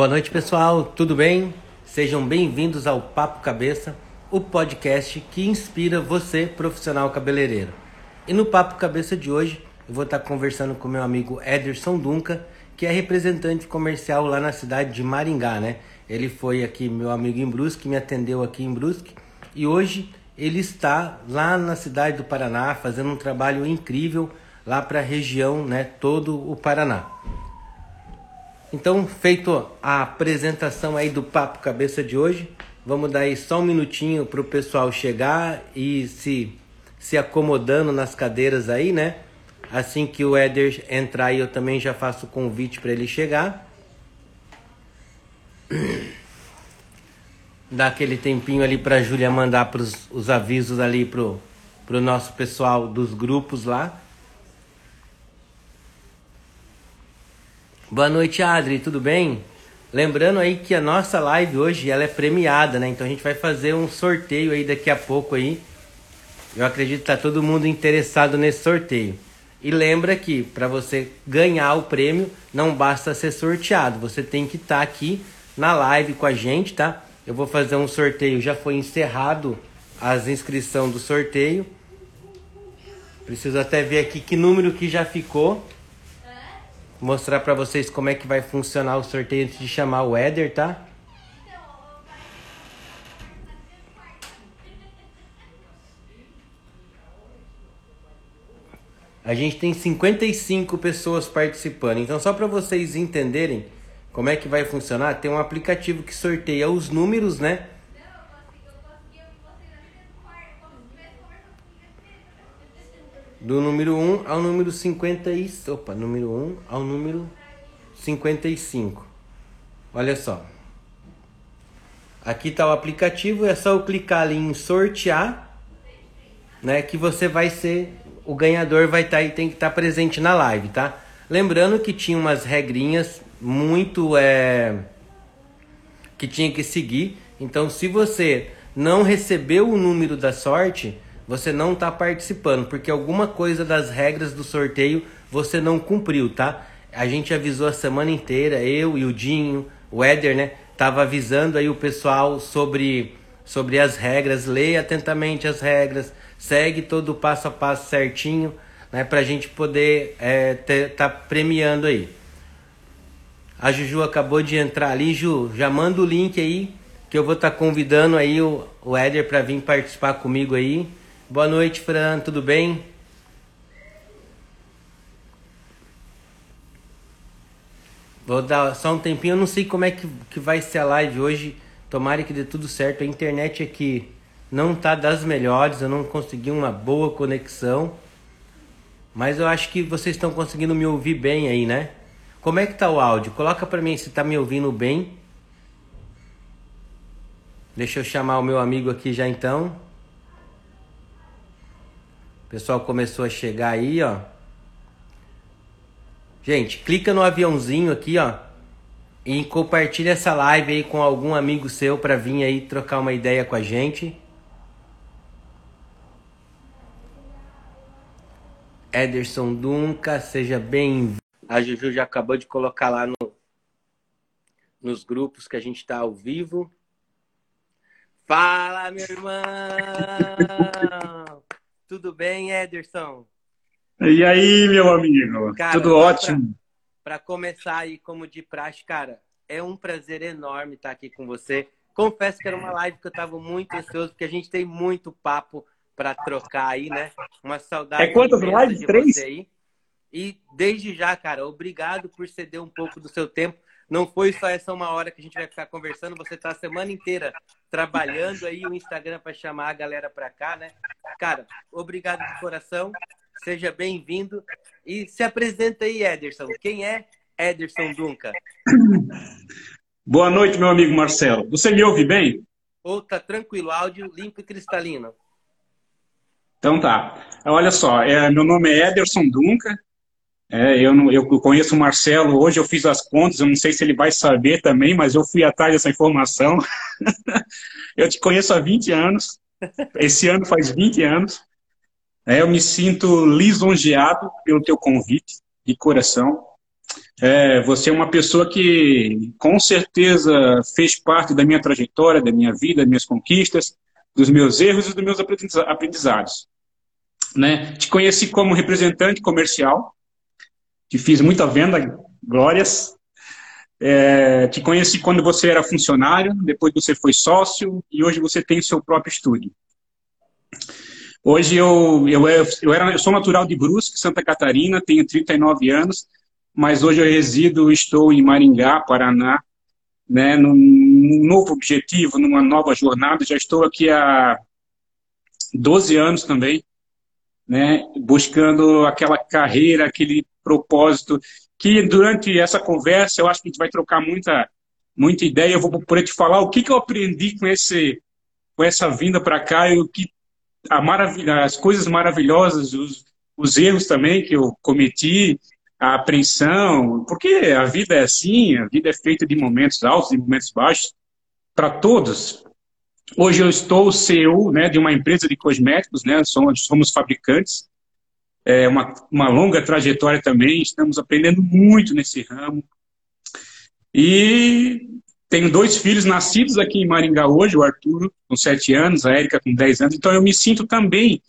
Boa noite, pessoal. Tudo bem? Sejam bem-vindos ao Papo Cabeça, o podcast que inspira você, profissional cabeleireiro. E no Papo Cabeça de hoje, eu vou estar conversando com meu amigo Ederson Dunca, que é representante comercial lá na cidade de Maringá, né? Ele foi aqui meu amigo em Brusque, me atendeu aqui em Brusque e hoje ele está lá na cidade do Paraná fazendo um trabalho incrível lá para a região, né, todo o Paraná. Então, feito a apresentação aí do Papo Cabeça de hoje, vamos dar aí só um minutinho para o pessoal chegar e se, se acomodando nas cadeiras aí, né? Assim que o Éder entrar aí, eu também já faço o convite para ele chegar. Dá aquele tempinho ali para a Júlia mandar pros, os avisos ali pro, pro nosso pessoal dos grupos lá. Boa noite, Adri, tudo bem? Lembrando aí que a nossa live hoje ela é premiada, né? Então a gente vai fazer um sorteio aí daqui a pouco aí. Eu acredito que tá todo mundo interessado nesse sorteio. E lembra que para você ganhar o prêmio não basta ser sorteado, você tem que estar tá aqui na live com a gente, tá? Eu vou fazer um sorteio, já foi encerrado as inscrições do sorteio. Preciso até ver aqui que número que já ficou mostrar para vocês como é que vai funcionar o sorteio antes de chamar o Éder, tá? A gente tem 55 pessoas participando. Então, só para vocês entenderem como é que vai funcionar, tem um aplicativo que sorteia os números, né? Do número 1 ao número 50 e, opa, número 1 ao número 55. Olha só. Aqui está o aplicativo, é só eu clicar ali em sortear, né, que você vai ser o ganhador vai estar tá aí, tem que estar tá presente na live, tá? Lembrando que tinha umas regrinhas muito é que tinha que seguir. Então, se você não recebeu o número da sorte, você não está participando, porque alguma coisa das regras do sorteio você não cumpriu, tá? A gente avisou a semana inteira, eu e o Dinho, o Éder, né? Tava avisando aí o pessoal sobre, sobre as regras, leia atentamente as regras, segue todo o passo a passo certinho, né? Pra gente poder é, ter, tá premiando aí. A Juju acabou de entrar ali, Ju, já manda o link aí, que eu vou estar tá convidando aí o, o Éder para vir participar comigo aí. Boa noite, Fran, tudo bem? Vou dar só um tempinho, eu não sei como é que, que vai ser a live hoje. Tomara que dê tudo certo. A internet aqui não tá das melhores, eu não consegui uma boa conexão. Mas eu acho que vocês estão conseguindo me ouvir bem aí, né? Como é que tá o áudio? Coloca para mim se tá me ouvindo bem. Deixa eu chamar o meu amigo aqui já então. Pessoal começou a chegar aí, ó. Gente, clica no aviãozinho aqui, ó. E compartilha essa live aí com algum amigo seu para vir aí trocar uma ideia com a gente. Ederson Dunca, seja bem-vindo. A Juju já acabou de colocar lá no, nos grupos que a gente está ao vivo. Fala, meu irmão! Tudo bem, Ederson? E aí, meu amigo? Cara, Tudo ótimo. Para começar aí, como de praxe, cara, é um prazer enorme estar aqui com você. Confesso que era uma live que eu estava muito ansioso, porque a gente tem muito papo para trocar aí, né? Uma saudade. É quantas lives? Três? Aí. E desde já, cara, obrigado por ceder um pouco do seu tempo. Não foi só essa uma hora que a gente vai ficar conversando, você está a semana inteira trabalhando aí o Instagram para chamar a galera para cá, né? Cara, obrigado de coração, seja bem-vindo e se apresenta aí, Ederson. Quem é Ederson Dunca? Boa noite, meu amigo Marcelo. Você me ouve bem? Ou tá tranquilo, áudio limpo e cristalino. Então tá. Olha só, é, meu nome é Ederson Dunca, é, eu, não, eu conheço o Marcelo, hoje eu fiz as contas, eu não sei se ele vai saber também, mas eu fui atrás dessa informação. eu te conheço há 20 anos, esse ano faz 20 anos. É, eu me sinto lisonjeado pelo teu convite, de coração. É, você é uma pessoa que com certeza fez parte da minha trajetória, da minha vida, das minhas conquistas, dos meus erros e dos meus aprendizados. Né? Te conheci como representante comercial, que fiz muita venda, glórias. É, te conheci quando você era funcionário, depois você foi sócio e hoje você tem o seu próprio estúdio. Hoje eu, eu, eu, era, eu sou natural de Brusque, Santa Catarina, tenho 39 anos, mas hoje eu resido, estou em Maringá, Paraná, né, num novo objetivo, numa nova jornada. Já estou aqui há 12 anos também, né, buscando aquela carreira, aquele propósito, que durante essa conversa eu acho que a gente vai trocar muita, muita ideia. Eu vou poder te falar o que, que eu aprendi com, esse, com essa vinda para cá e o que a maravilha, as coisas maravilhosas, os, os erros também que eu cometi, a apreensão, porque a vida é assim, a vida é feita de momentos altos e momentos baixos para todos. Hoje eu estou CEO né, de uma empresa de cosméticos, né, somos, somos fabricantes, é uma, uma longa trajetória também, estamos aprendendo muito nesse ramo. E tenho dois filhos nascidos aqui em Maringá hoje, o Arthur com 7 anos, a Érica com 10 anos, então eu me sinto também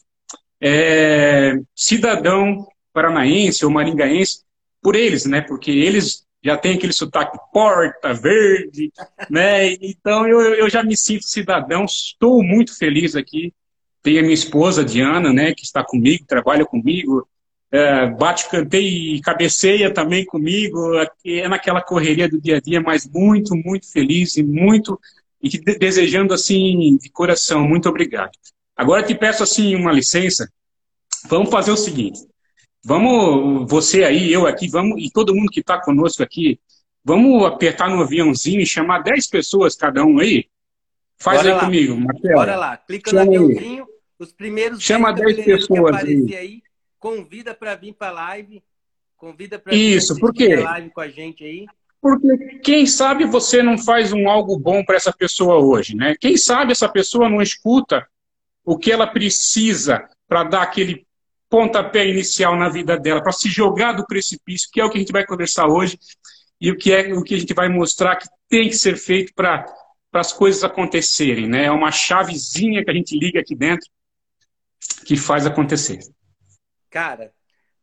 é, cidadão paranaense ou maringaense por eles, né? Porque eles já têm aquele sotaque porta, verde, né? Então eu, eu já me sinto cidadão, estou muito feliz aqui. Tenho a minha esposa, Diana, né, que está comigo, trabalha comigo, é, bate, canteia e cabeceia também comigo, é naquela correria do dia a dia, mas muito, muito feliz e muito, e desejando assim, de coração, muito obrigado. Agora te peço assim uma licença, vamos fazer o seguinte, Vamos, você aí, eu aqui, vamos, e todo mundo que está conosco aqui, vamos apertar no aviãozinho e chamar 10 pessoas cada um aí? Faz Bora aí lá. comigo, Marcelo. Bora lá, clica Chama no aviãozinho. Os primeiros Chama 10 pessoas aí. aí. Convida para vir para a live, convida para Isso, por quê? live com a gente aí. Porque quem sabe você não faz um algo bom para essa pessoa hoje, né? Quem sabe essa pessoa não escuta o que ela precisa para dar aquele pontapé inicial na vida dela, para se jogar do precipício, que é o que a gente vai conversar hoje, e o que é o que a gente vai mostrar que tem que ser feito para as coisas acontecerem. Né? É uma chavezinha que a gente liga aqui dentro que faz acontecer. Cara,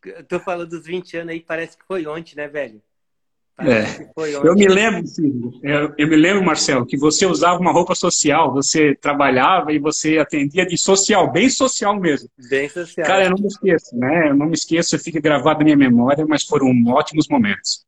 eu tô falando dos 20 anos aí, parece que foi ontem, né, velho? É. Eu me lembro, eu, eu, me lembro, Marcelo, que você usava uma roupa social, você trabalhava e você atendia de social, bem social mesmo. Bem social. Cara, eu não me esqueço, né? Eu não me esqueço, fica gravado na minha memória, mas foram ótimos momentos.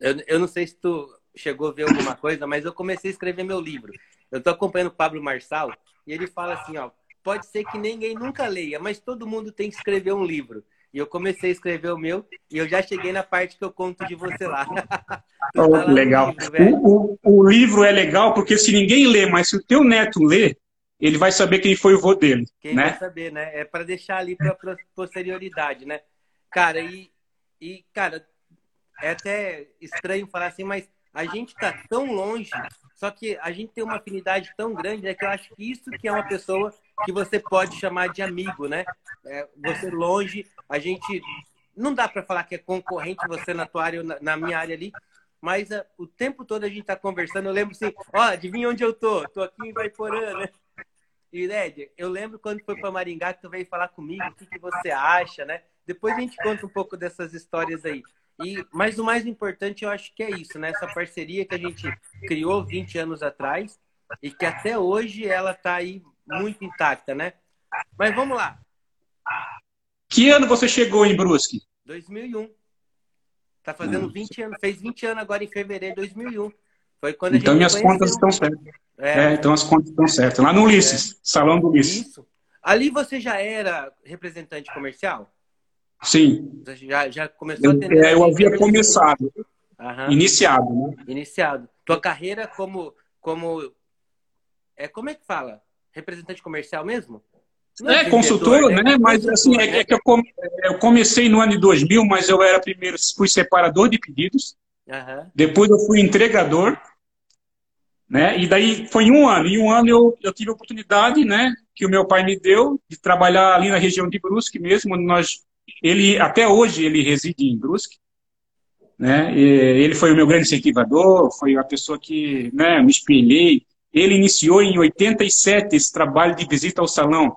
Eu, eu não sei se tu chegou a ver alguma coisa, mas eu comecei a escrever meu livro. Eu tô acompanhando o Pablo Marçal e ele fala assim, ó, pode ser que ninguém nunca leia, mas todo mundo tem que escrever um livro. E eu comecei a escrever o meu e eu já cheguei na parte que eu conto de você lá. oh, tá legal. Livro, o, o, o, livro é legal porque se ninguém lê, mas se o teu neto lê, ele vai saber quem foi o vô dele. Quem né? vai saber, né? É para deixar ali para posterioridade, né? Cara, e, e, cara, é até estranho falar assim, mas a gente tá tão longe, só que a gente tem uma afinidade tão grande, né? Que eu acho que isso que é uma pessoa que você pode chamar de amigo, né? É, você longe, a gente não dá para falar que é concorrente você na tua área, na, minha área ali, mas uh, o tempo todo a gente tá conversando. Eu lembro assim, ó, adivinha onde eu tô? Tô aqui em Vaiporã, né? E, Ned, eu lembro quando foi para Maringá que tu veio falar comigo, o que, que você acha, né? Depois a gente conta um pouco dessas histórias aí. E, mas o mais importante, eu acho que é isso, né? Essa parceria que a gente criou 20 anos atrás e que até hoje ela tá aí muito intacta, né? Mas vamos lá. Que ano você chegou em Brusque? 2001. Tá fazendo 20 anos, fez 20 anos agora em fevereiro de 2001. Foi quando então minhas conheceu. contas estão certas. É. é. então as contas estão certas. Lá no Ulisses, é. Salão do Ulisses. Isso. Ali você já era representante comercial? Sim. Você já, já começou eu, a atender? É, eu havia começado. Aham. Iniciado, né? Iniciado. Tua carreira como, como. É, como é que fala? Representante comercial mesmo? Não é, é consultor, né? né? Mas assim, é, é que eu, eu, comecei no ano de 2000, mas eu era primeiro, fui separador de pedidos. Uhum. Depois eu fui entregador. Né? E daí foi um ano. Em um ano eu, eu tive a oportunidade, né? Que o meu pai me deu de trabalhar ali na região de Brusque mesmo. Nós, ele, até hoje ele reside em Brusque. Né? ele foi o meu grande incentivador, foi a pessoa que né, me espelhei. Ele iniciou em 87 esse trabalho de visita ao salão.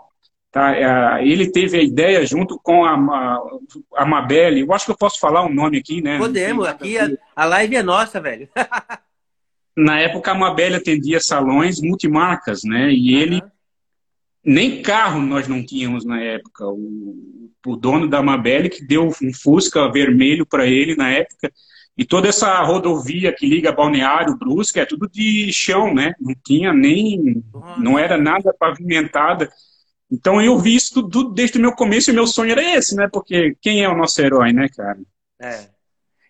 Tá? É, ele teve a ideia junto com a, a, Mabelle. Eu acho que eu posso falar um nome aqui, né? Podemos, aqui a, a live é nossa, velho. Na época, a Mabelle atendia salões multimarcas, né? E ele. Nem carro nós não tínhamos na época. O, o dono da Mabelle que deu um Fusca vermelho para ele na época. E toda essa rodovia que liga Balneário, Brusque, é tudo de chão, né? Não tinha nem. Não era nada pavimentada. Então eu vi isso tudo desde o meu começo e meu sonho era esse, né? Porque quem é o nosso herói, né, cara? É.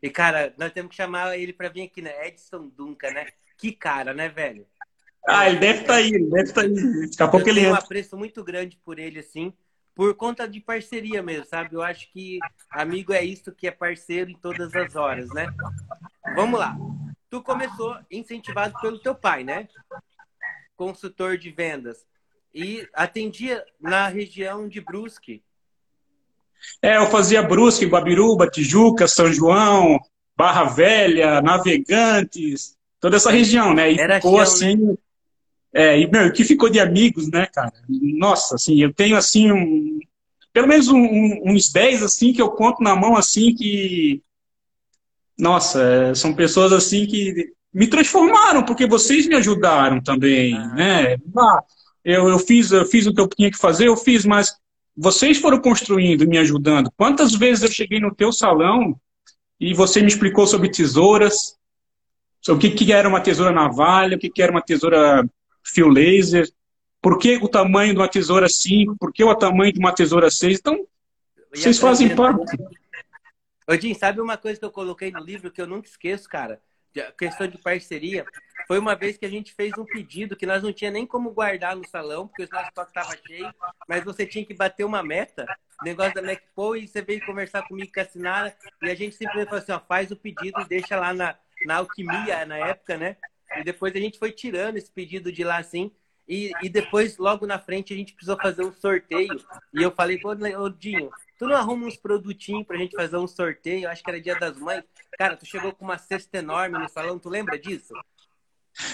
E, cara, nós temos que chamar ele pra vir aqui, né? Edson Duncan, né? Que cara, né, velho? Ah, ele deve estar tá aí, ele deve estar tá aí. Daqui a pouco ele entra. Eu tenho um apreço muito grande por ele, assim, por conta de parceria mesmo, sabe? Eu acho que amigo é isso que é parceiro em todas as horas, né? Vamos lá. Tu começou incentivado pelo teu pai, né? Consultor de vendas e atendia na região de Brusque. É, eu fazia Brusque, Guabiruba, Tijuca, São João, Barra Velha, Navegantes, toda essa região, né? E Era ficou chão, assim. Né? É, e meu, que ficou de amigos, né, cara? Nossa, assim, eu tenho assim um, pelo menos um, um, uns 10 assim que eu conto na mão assim que nossa, é, são pessoas assim que me transformaram porque vocês me ajudaram também, ah. né? Ah, eu, eu, fiz, eu fiz o que eu tinha que fazer, eu fiz, mas vocês foram construindo, me ajudando. Quantas vezes eu cheguei no teu salão e você me explicou sobre tesouras, sobre o que, que era uma tesoura navalha, o que, que era uma tesoura fio laser, por que o tamanho de uma tesoura 5, por que o tamanho de uma tesoura 6. Então, vocês fazem parte. Odin, sabe uma coisa que eu coloquei no livro que eu nunca esqueço, cara? questão de parceria. Foi uma vez que a gente fez um pedido que nós não tinha nem como guardar no salão, porque o nosso estoque estava cheio, mas você tinha que bater uma meta, negócio da MacPo, e você veio conversar comigo com a Sinara, e a gente simplesmente falou assim, ó, faz o pedido e deixa lá na, na alquimia, na época, né? E depois a gente foi tirando esse pedido de lá, assim, e, e depois, logo na frente, a gente precisou fazer um sorteio, e eu falei, pô, Dinho, tu não arruma uns produtinhos pra gente fazer um sorteio? Acho que era dia das mães. Cara, tu chegou com uma cesta enorme no salão, tu lembra disso?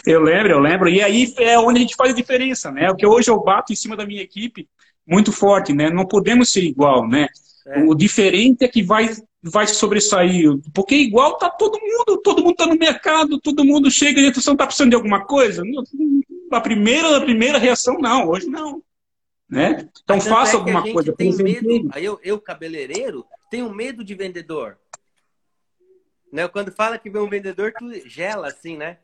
Eu lembro, eu lembro. E aí é onde a gente faz a diferença, né? Porque hoje eu bato em cima da minha equipe muito forte, né? Não podemos ser igual, né? É. O diferente é que vai, vai sobressair. Porque igual tá todo mundo, todo mundo tá no mercado, todo mundo chega e não tá precisando de alguma coisa. A primeira, a primeira reação, não, hoje não. Né? Então Mas faça é alguma coisa. Tem medo. Aí eu, eu, cabeleireiro, tenho medo de vendedor. Né? Quando fala que vem um vendedor, tu gela assim, né?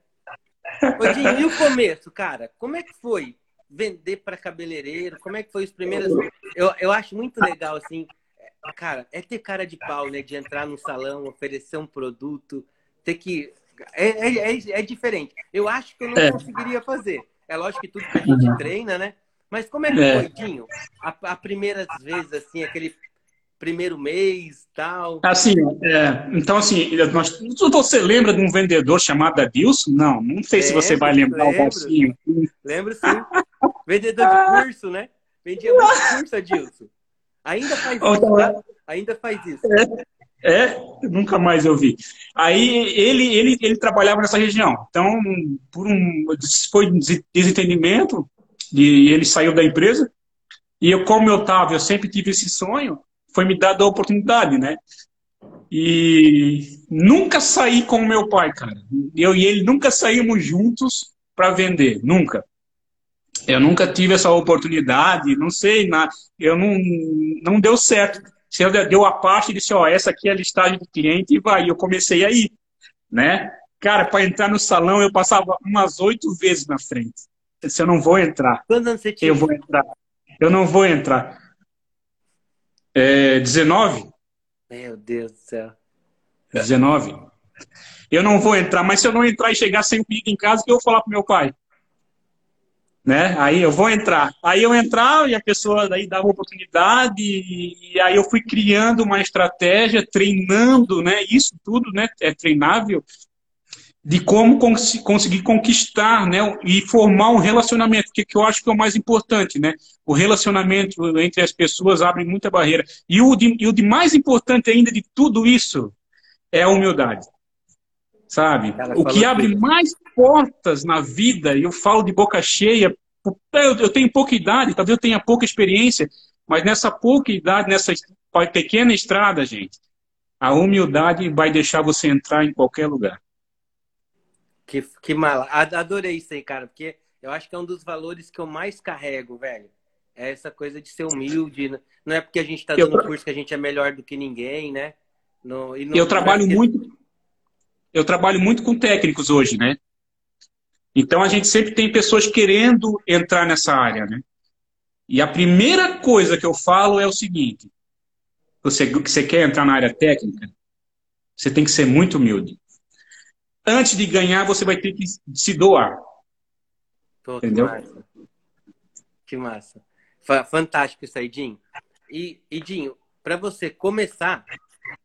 Ô, e o começo, cara? Como é que foi vender para cabeleireiro? Como é que foi os primeiros. Eu, eu acho muito legal, assim. Cara, é ter cara de pau, né? De entrar no salão, oferecer um produto, ter que. É, é, é, é diferente. Eu acho que eu não é. conseguiria fazer. É lógico que tudo que a gente uhum. treina, né? Mas como é que é. foi, Dinho? A, a primeiras vezes, assim, aquele primeiro mês tal? Assim, é, então assim, nós, você lembra de um vendedor chamado Adilson? Não, não sei lembro, se você vai lembrar lembro, o Balsinho. Lembro sim. Vendedor de curso, né? Vendia muito curso, Adilson. Ainda faz isso, tá? Ainda faz isso. É, é, nunca mais eu vi. Aí ele, ele, ele trabalhava nessa região. Então, por um foi desentendimento, e ele saiu da empresa. E eu, como eu estava, eu sempre tive esse sonho, foi me dada a oportunidade, né? E nunca saí com o meu pai, cara. Eu e ele nunca saímos juntos para vender, nunca. Eu nunca tive essa oportunidade, não sei, na, eu não, não deu certo. Você deu a parte e disse, ó, essa aqui é a listagem do cliente e vai. Eu comecei aí, né? Cara, para entrar no salão eu passava umas oito vezes na frente se eu não vou entrar. Quantos anos você tinha? Eu vou entrar. Eu não vou entrar. É, 19? Meu Deus do céu. 19. Eu não vou entrar, mas se eu não entrar e chegar sem pedido em casa, que eu vou falar pro meu pai? Né? Aí eu vou entrar. Aí eu entrar e a pessoa daí dava oportunidade e, aí eu fui criando uma estratégia, treinando, né? Isso tudo, né? É treinável de como cons conseguir conquistar né, e formar um relacionamento, que, que eu acho que é o mais importante. Né? O relacionamento entre as pessoas abre muita barreira. E o, de, e o de mais importante ainda de tudo isso é a humildade. Sabe? o que abre mais portas na vida, e eu falo de boca cheia, eu tenho pouca idade, talvez eu tenha pouca experiência, mas nessa pouca idade, nessa pequena estrada, gente, a humildade vai deixar você entrar em qualquer lugar. Que, que mala. Adorei isso aí, cara, porque eu acho que é um dos valores que eu mais carrego, velho. É essa coisa de ser humilde. Né? Não é porque a gente está dando tra... curso que a gente é melhor do que ninguém, né? No, não, eu trabalho é muito. Eu trabalho muito com técnicos hoje, né? Então a gente sempre tem pessoas querendo entrar nessa área, né? E a primeira coisa que eu falo é o seguinte: você, você quer entrar na área técnica, você tem que ser muito humilde. Antes de ganhar, você vai ter que se doar. Pô, Entendeu? Que massa. Que massa. Fantástico isso aí, Dinho. E, e Dinho, para você começar,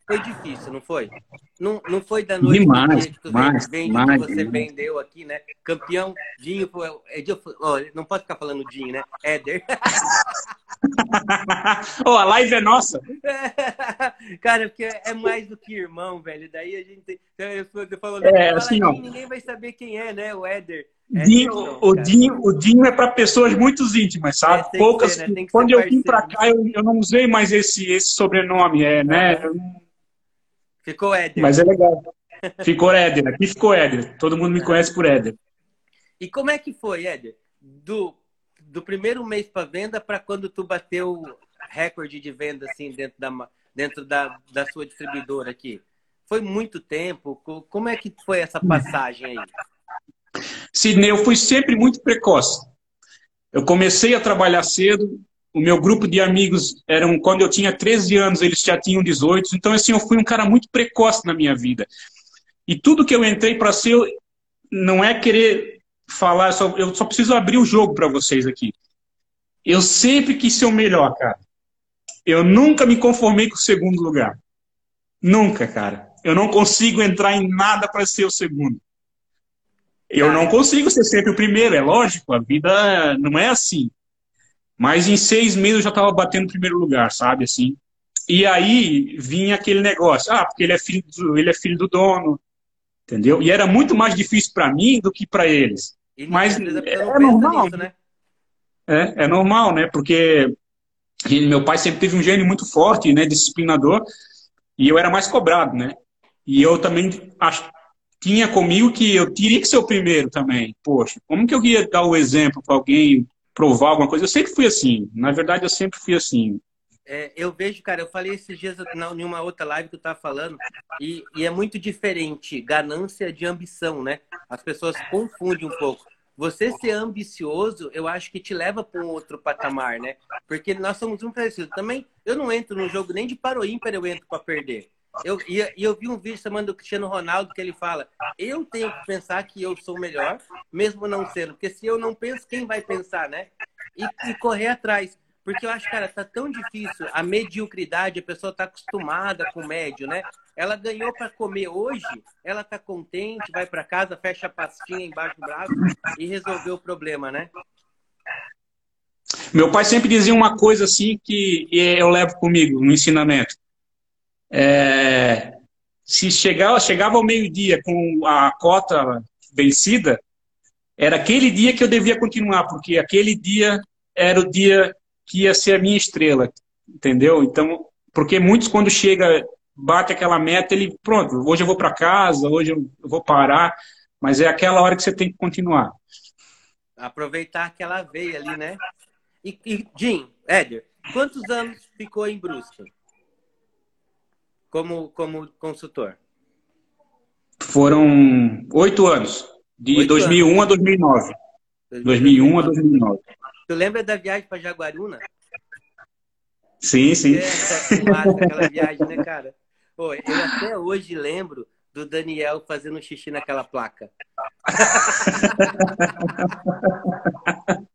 foi difícil, não foi? Não, não foi da noite demais, que, tu mais, vende, mais, que você demais. vendeu aqui, né? Campeão, Dinho, oh, não pode ficar falando Dinho, né? Éder. oh, a live é nossa. Cara, porque é mais do que irmão, velho. Daí a gente. Eu, falo, é, assim, Dinho, ninguém vai saber quem é, né? O Éder. Dinho, o, Dinho, o Dinho é para pessoas muito íntimas, sabe? É, Poucas. Ser, né? Quando eu vim para cá, eu, eu, não usei mais esse, esse sobrenome, é, né? Ficou Éder. Mas é legal. Ficou Éder. Aqui ficou Éder. Todo mundo me é. conhece por Éder. E como é que foi, Éder? Do, do primeiro mês para venda para quando tu bateu recorde de venda assim dentro da dentro da, da sua distribuidora aqui? Foi muito tempo? Como é que foi essa passagem aí? Sidney, eu fui sempre muito precoce. Eu comecei a trabalhar cedo, o meu grupo de amigos eram, quando eu tinha 13 anos, eles já tinham 18, então assim, eu fui um cara muito precoce na minha vida. E tudo que eu entrei para ser, não é querer falar, eu só, eu só preciso abrir o jogo para vocês aqui. Eu sempre quis ser o melhor, cara. Eu nunca me conformei com o segundo lugar. Nunca, cara. Eu não consigo entrar em nada para ser o segundo. Eu não consigo ser sempre o primeiro, é lógico, a vida não é assim. Mas em seis meses eu já estava batendo primeiro lugar, sabe, assim. E aí vinha aquele negócio, ah, porque ele é filho do, ele é filho do dono, entendeu? E era muito mais difícil para mim do que para eles. E Mas é, é normal, nisso, né? É, é normal, né? Porque meu pai sempre teve um gênio muito forte, né, disciplinador, e eu era mais cobrado, né? E eu também acho, tinha comigo que eu teria que ser o primeiro também. Poxa, como que eu ia dar o exemplo para alguém provar alguma coisa? Eu sempre fui assim. Na verdade, eu sempre fui assim. É, eu vejo, cara, eu falei esses dias em uma outra live que eu tava falando, e, e, é muito diferente ganância de ambição, né? As pessoas confundem um pouco. Você ser ambicioso, eu acho que te leva para um outro patamar, né? Porque nós somos um parecido. Também, eu não entro no jogo nem de paro eu entro para perder. Eu, e, e eu vi um vídeo chamando o Cristiano Ronaldo que ele fala: eu tenho que pensar que eu sou melhor, mesmo não sendo, porque se eu não penso, quem vai pensar, né? E, e correr atrás. Porque eu acho, cara, tá tão difícil a mediocridade, a pessoa tá acostumada com o médio, né? Ela ganhou para comer hoje, ela tá contente, vai para casa, fecha a pastinha embaixo do braço e resolveu o problema, né? Meu pai sempre dizia uma coisa assim que eu levo comigo no ensinamento. É, se chegava, chegava ao meio-dia com a cota vencida, era aquele dia que eu devia continuar, porque aquele dia era o dia que ia ser a minha estrela, entendeu? Então, porque muitos quando chega, bate aquela meta, ele, pronto, hoje eu vou para casa, hoje eu vou parar, mas é aquela hora que você tem que continuar. Aproveitar aquela veia ali, né? E, e Jim, Éder, quantos anos ficou em Brusque? como, como consultor? Foram oito anos, de oito 2001 anos. a 2009. 2001 a 2009. Tu lembra da viagem para Jaguaruna? Sim, sim. É, massa, aquela viagem, né, cara? Pô, eu até hoje lembro do Daniel fazendo xixi naquela placa.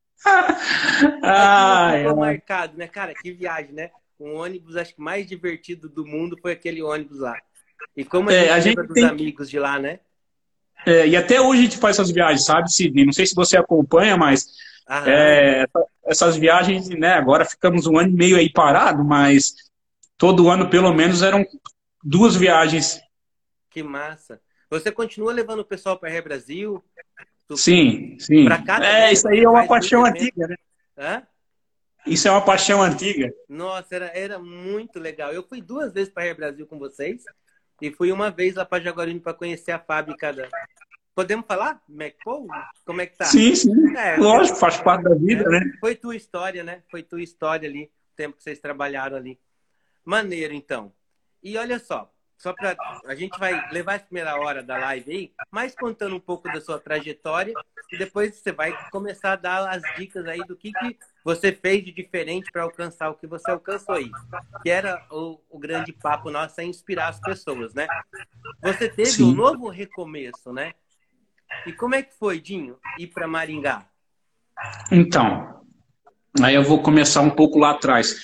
ah, ficou é. marcado, né, cara? Que viagem, né? um ônibus, acho que mais divertido do mundo foi aquele ônibus lá. E como a é, gente, a gente dos tem... amigos de lá, né? É, e até hoje a gente faz essas viagens, sabe, Sidney? Não sei se você acompanha, mas é, essas viagens, né? Agora ficamos um ano e meio aí parado, mas todo ano, pelo menos, eram duas viagens Que massa. Você continua levando o pessoal para Ré Brasil? Sim, sim. É, isso aí é uma paixão antiga, né? Hã? Isso é uma paixão antiga. Nossa, era, era muito legal. Eu fui duas vezes para Ré Brasil com vocês e fui uma vez lá para Jaguarino para conhecer a fábrica da. Podemos falar? McPaul? Como é que tá? Sim, sim. É, Lógico, faz parte da vida, é, né? Foi tua história, né? Foi tua história ali, o tempo que vocês trabalharam ali. Maneiro, então. E olha só, só para a gente vai levar a primeira hora da live aí, mais contando um pouco da sua trajetória e depois você vai começar a dar as dicas aí do que, que você fez de diferente para alcançar o que você alcançou aí. Que era o, o, grande papo nosso, é inspirar as pessoas, né? Você teve Sim. um novo recomeço, né? E como é que foi, Dinho, ir para Maringá? Então, aí eu vou começar um pouco lá atrás.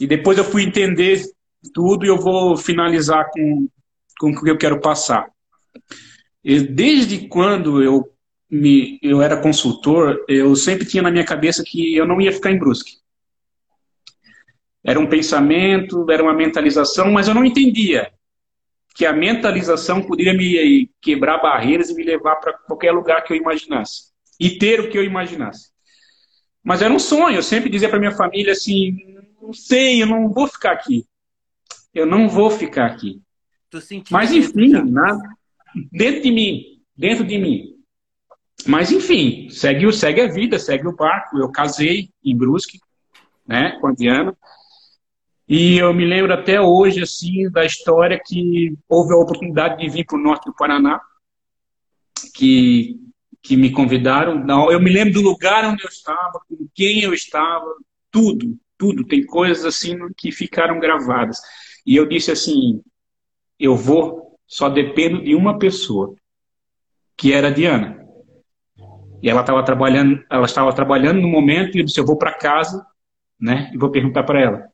E depois eu fui entender tudo e eu vou finalizar com, com o que eu quero passar. Desde quando eu, me, eu era consultor, eu sempre tinha na minha cabeça que eu não ia ficar em Brusque. Era um pensamento, era uma mentalização, mas eu não entendia que a mentalização poderia me quebrar barreiras e me levar para qualquer lugar que eu imaginasse. E ter o que eu imaginasse. Mas era um sonho. Eu sempre dizia para minha família assim: não sei, eu não vou ficar aqui eu não vou ficar aqui. Mas enfim, nada, dentro de mim, dentro de mim. Mas enfim, segue, segue a vida, segue o barco. Eu casei em Brusque, né, com a Diana. E eu me lembro até hoje, assim, da história que houve a oportunidade de vir para o norte do Paraná, que, que me convidaram. Não, eu me lembro do lugar onde eu estava, com quem eu estava, tudo, tudo. Tem coisas assim que ficaram gravadas. E eu disse assim: eu vou, só dependo de uma pessoa, que era a Diana. E ela estava trabalhando, ela estava trabalhando no momento e eu disse: eu vou para casa, né? E vou perguntar para ela.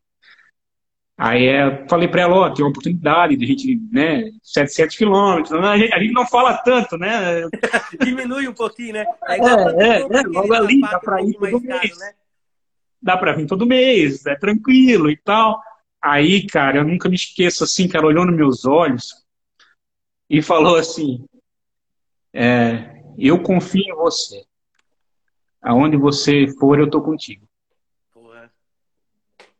Aí eu falei para ela, ó, tem uma oportunidade de a gente, né, 700 quilômetros, a gente, a gente não fala tanto, né? Diminui um pouquinho, né? É, é, é, logo ali, dá para ir todo mês. Caro, né? Dá para vir todo mês, é tranquilo e tal. Aí, cara, eu nunca me esqueço assim, cara, olhou nos meus olhos e falou assim: é, Eu confio em você. Aonde você for, eu tô contigo.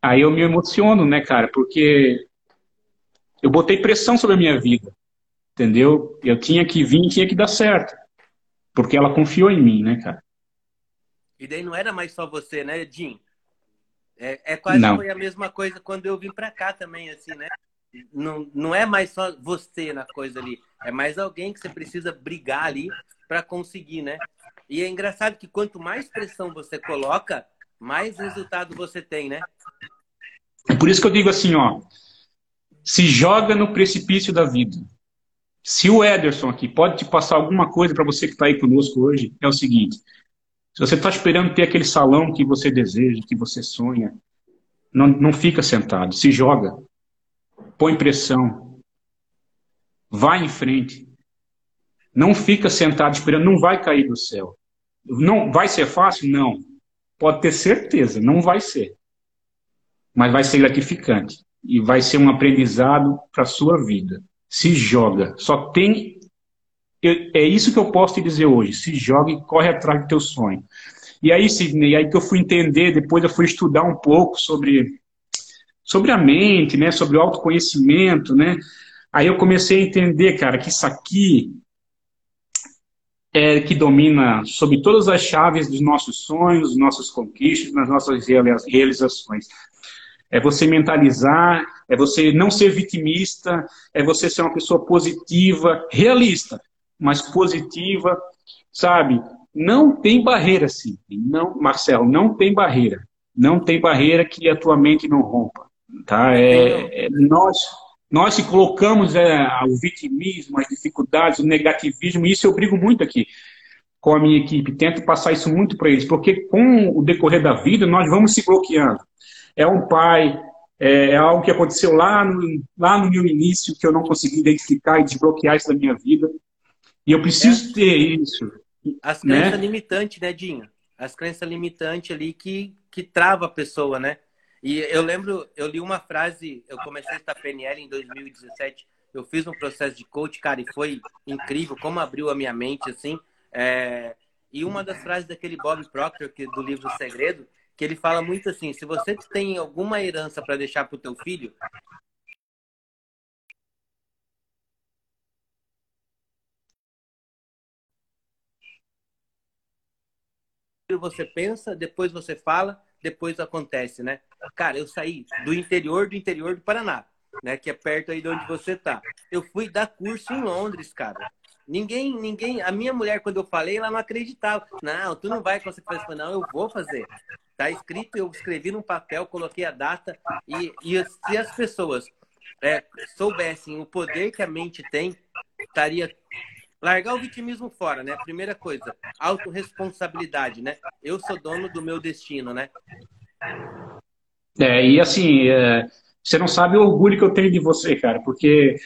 Aí eu me emociono, né, cara, porque eu botei pressão sobre a minha vida, entendeu? Eu tinha que vir, tinha que dar certo, porque ela confiou em mim, né, cara. E daí não era mais só você, né, Jim? É, é quase não. foi a mesma coisa quando eu vim para cá também, assim, né? Não, não é mais só você na coisa ali, é mais alguém que você precisa brigar ali para conseguir, né? E é engraçado que quanto mais pressão você coloca, mais resultado você tem, né? É por isso que eu digo assim, ó, se joga no precipício da vida. Se o Ederson aqui pode te passar alguma coisa para você que está aí conosco hoje, é o seguinte: se você está esperando ter aquele salão que você deseja, que você sonha, não, não fica sentado, se joga, põe pressão, vai em frente. Não fica sentado esperando, não vai cair do céu. Não vai ser fácil? Não. Pode ter certeza, não vai ser. Mas vai ser gratificante e vai ser um aprendizado para a sua vida. Se joga. Só tem é isso que eu posso te dizer hoje. Se joga e corre atrás do teu sonho. E aí, Sidney, aí que eu fui entender, depois eu fui estudar um pouco sobre, sobre a mente, né? Sobre o autoconhecimento, né? Aí eu comecei a entender, cara, que isso aqui é que domina sobre todas as chaves dos nossos sonhos, dos nossos conquistas, das nossas realizações. É você mentalizar, é você não ser vitimista, é você ser uma pessoa positiva, realista mas positiva, sabe? Não tem barreira, sim. Não, Marcelo, não tem barreira. Não tem barreira que a tua mente não rompa. Tá? É, é nós, nós se colocamos é, o vitimismo, as dificuldades, o negativismo, e isso eu brigo muito aqui com a minha equipe. Tento passar isso muito para eles, porque com o decorrer da vida nós vamos se bloqueando. É um pai, é, é algo que aconteceu lá no, lá no meu início, que eu não consegui identificar e desbloquear isso da minha vida. E eu preciso é. ter isso. As crenças né? limitantes, né, Dinho? As crenças limitantes ali que, que trava a pessoa, né? E eu lembro, eu li uma frase, eu comecei esta PNL em 2017, Eu fiz um processo de coach, cara, e foi incrível como abriu a minha mente, assim. É... E uma das frases daquele Bob Proctor, que, do livro Segredo, que ele fala muito assim: se você tem alguma herança para deixar para o teu filho, você pensa, depois você fala, depois acontece, né? Cara, eu saí do interior do interior do Paraná, né? Que é perto aí de onde você tá. Eu fui dar curso em Londres, cara. Ninguém, ninguém. A minha mulher, quando eu falei, ela não acreditava. Não, tu não vai conseguir fazer. Não, eu vou fazer. Tá escrito, eu escrevi num papel, coloquei a data. E, e se as pessoas é, soubessem o poder que a mente tem, estaria Largar o vitimismo fora, né? Primeira coisa, autorresponsabilidade, né? Eu sou dono do meu destino, né? É, e assim, é, você não sabe o orgulho que eu tenho de você, cara, porque,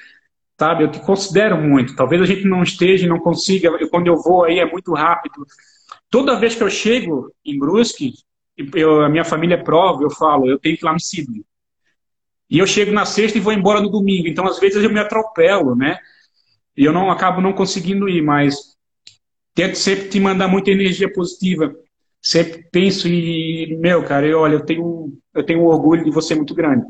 sabe, eu te considero muito. Talvez a gente não esteja e não consiga, eu, quando eu vou aí é muito rápido. Toda vez que eu chego em Brusque, eu, a minha família prova, eu falo, eu tenho que ir lá no Sidney. E eu chego na sexta e vou embora no domingo. Então, às vezes, eu me atropelo, né? E eu não acabo não conseguindo ir, mas tento sempre te mandar muita energia positiva. Sempre penso e, meu, cara, eu, olha, eu tenho, eu tenho um orgulho de você muito grande.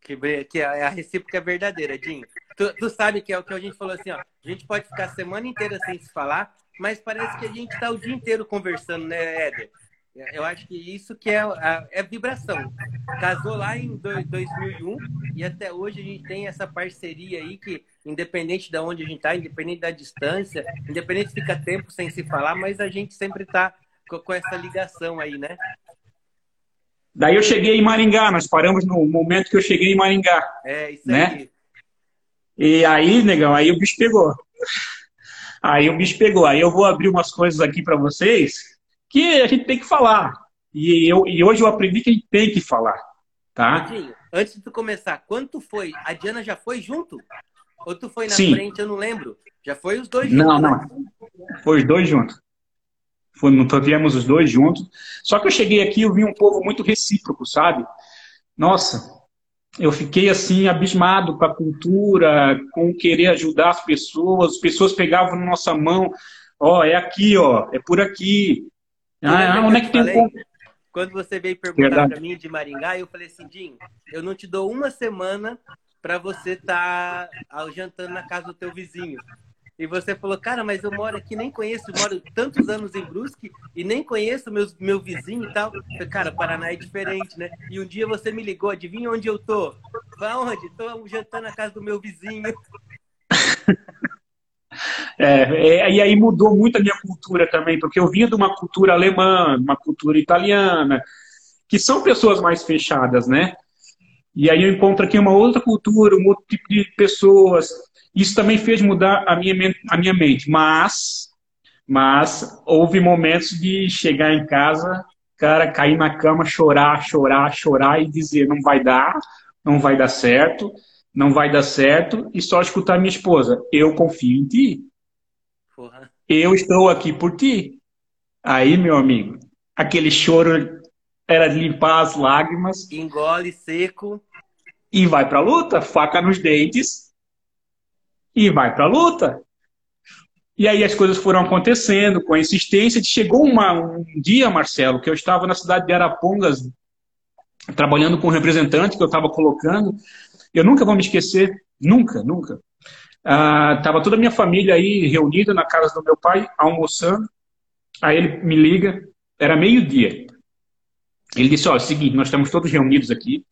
Que, que a, a recíproca é verdadeira, Dinho. Tu, tu sabe que é o que a gente falou assim, ó. A gente pode ficar a semana inteira sem se falar, mas parece que a gente está o dia inteiro conversando, né, Éder? Eu acho que isso que é, é vibração. Casou lá em 2001 e até hoje a gente tem essa parceria aí que, independente de onde a gente está, independente da distância, independente se fica tempo sem se falar, mas a gente sempre está com essa ligação aí, né? Daí eu cheguei em Maringá, nós paramos no momento que eu cheguei em Maringá. É, isso né? aí. E aí, negão, aí o bicho pegou. Aí o bicho pegou. Aí eu vou abrir umas coisas aqui para vocês que a gente tem que falar. E, eu, e hoje eu aprendi que a gente tem que falar. Tá? antes de tu começar, quanto foi? A Diana já foi junto? Ou tu foi na Sim. frente? Eu não lembro. Já foi os dois juntos? Não, não. Né? Foi os dois juntos. Foi, viemos os dois juntos. Só que eu cheguei aqui eu vi um povo muito recíproco, sabe? Nossa, eu fiquei assim abismado com a cultura, com querer ajudar as pessoas. As pessoas pegavam na nossa mão, ó, oh, é aqui, ó, é por aqui. Ah, onde é que tem falei, Quando você veio perguntar para mim de Maringá, eu falei assim, Dinho, eu não te dou uma semana para você estar tá jantando na casa do teu vizinho. E você falou, cara, mas eu moro aqui, nem conheço, moro tantos anos em Brusque e nem conheço meus, meu vizinho e tal. Eu falei, cara, Paraná é diferente, né? E um dia você me ligou, adivinha onde eu tô? Vai onde? Tô jantando na casa do meu vizinho. É, é, e aí mudou muito a minha cultura também, porque eu vinha de uma cultura alemã, uma cultura italiana, que são pessoas mais fechadas, né? E aí eu encontro aqui uma outra cultura, um outro tipo de pessoas. Isso também fez mudar a minha, a minha mente. Mas, mas houve momentos de chegar em casa, cara, cair na cama, chorar, chorar, chorar e dizer não vai dar, não vai dar certo, não vai dar certo, e só escutar minha esposa, eu confio em ti. Porra. Eu estou aqui por ti. Aí, meu amigo, aquele choro era de limpar as lágrimas. Engole seco. E vai pra luta, faca nos dentes. E vai pra luta. E aí as coisas foram acontecendo com a insistência. Chegou uma, um dia, Marcelo, que eu estava na cidade de Arapongas, trabalhando com um representante que eu estava colocando. Eu nunca vou me esquecer, nunca, nunca. Ah, tava toda a minha família aí reunida na casa do meu pai, almoçando. Aí ele me liga, era meio-dia. Ele disse: Ó, é o seguinte, nós estamos todos reunidos aqui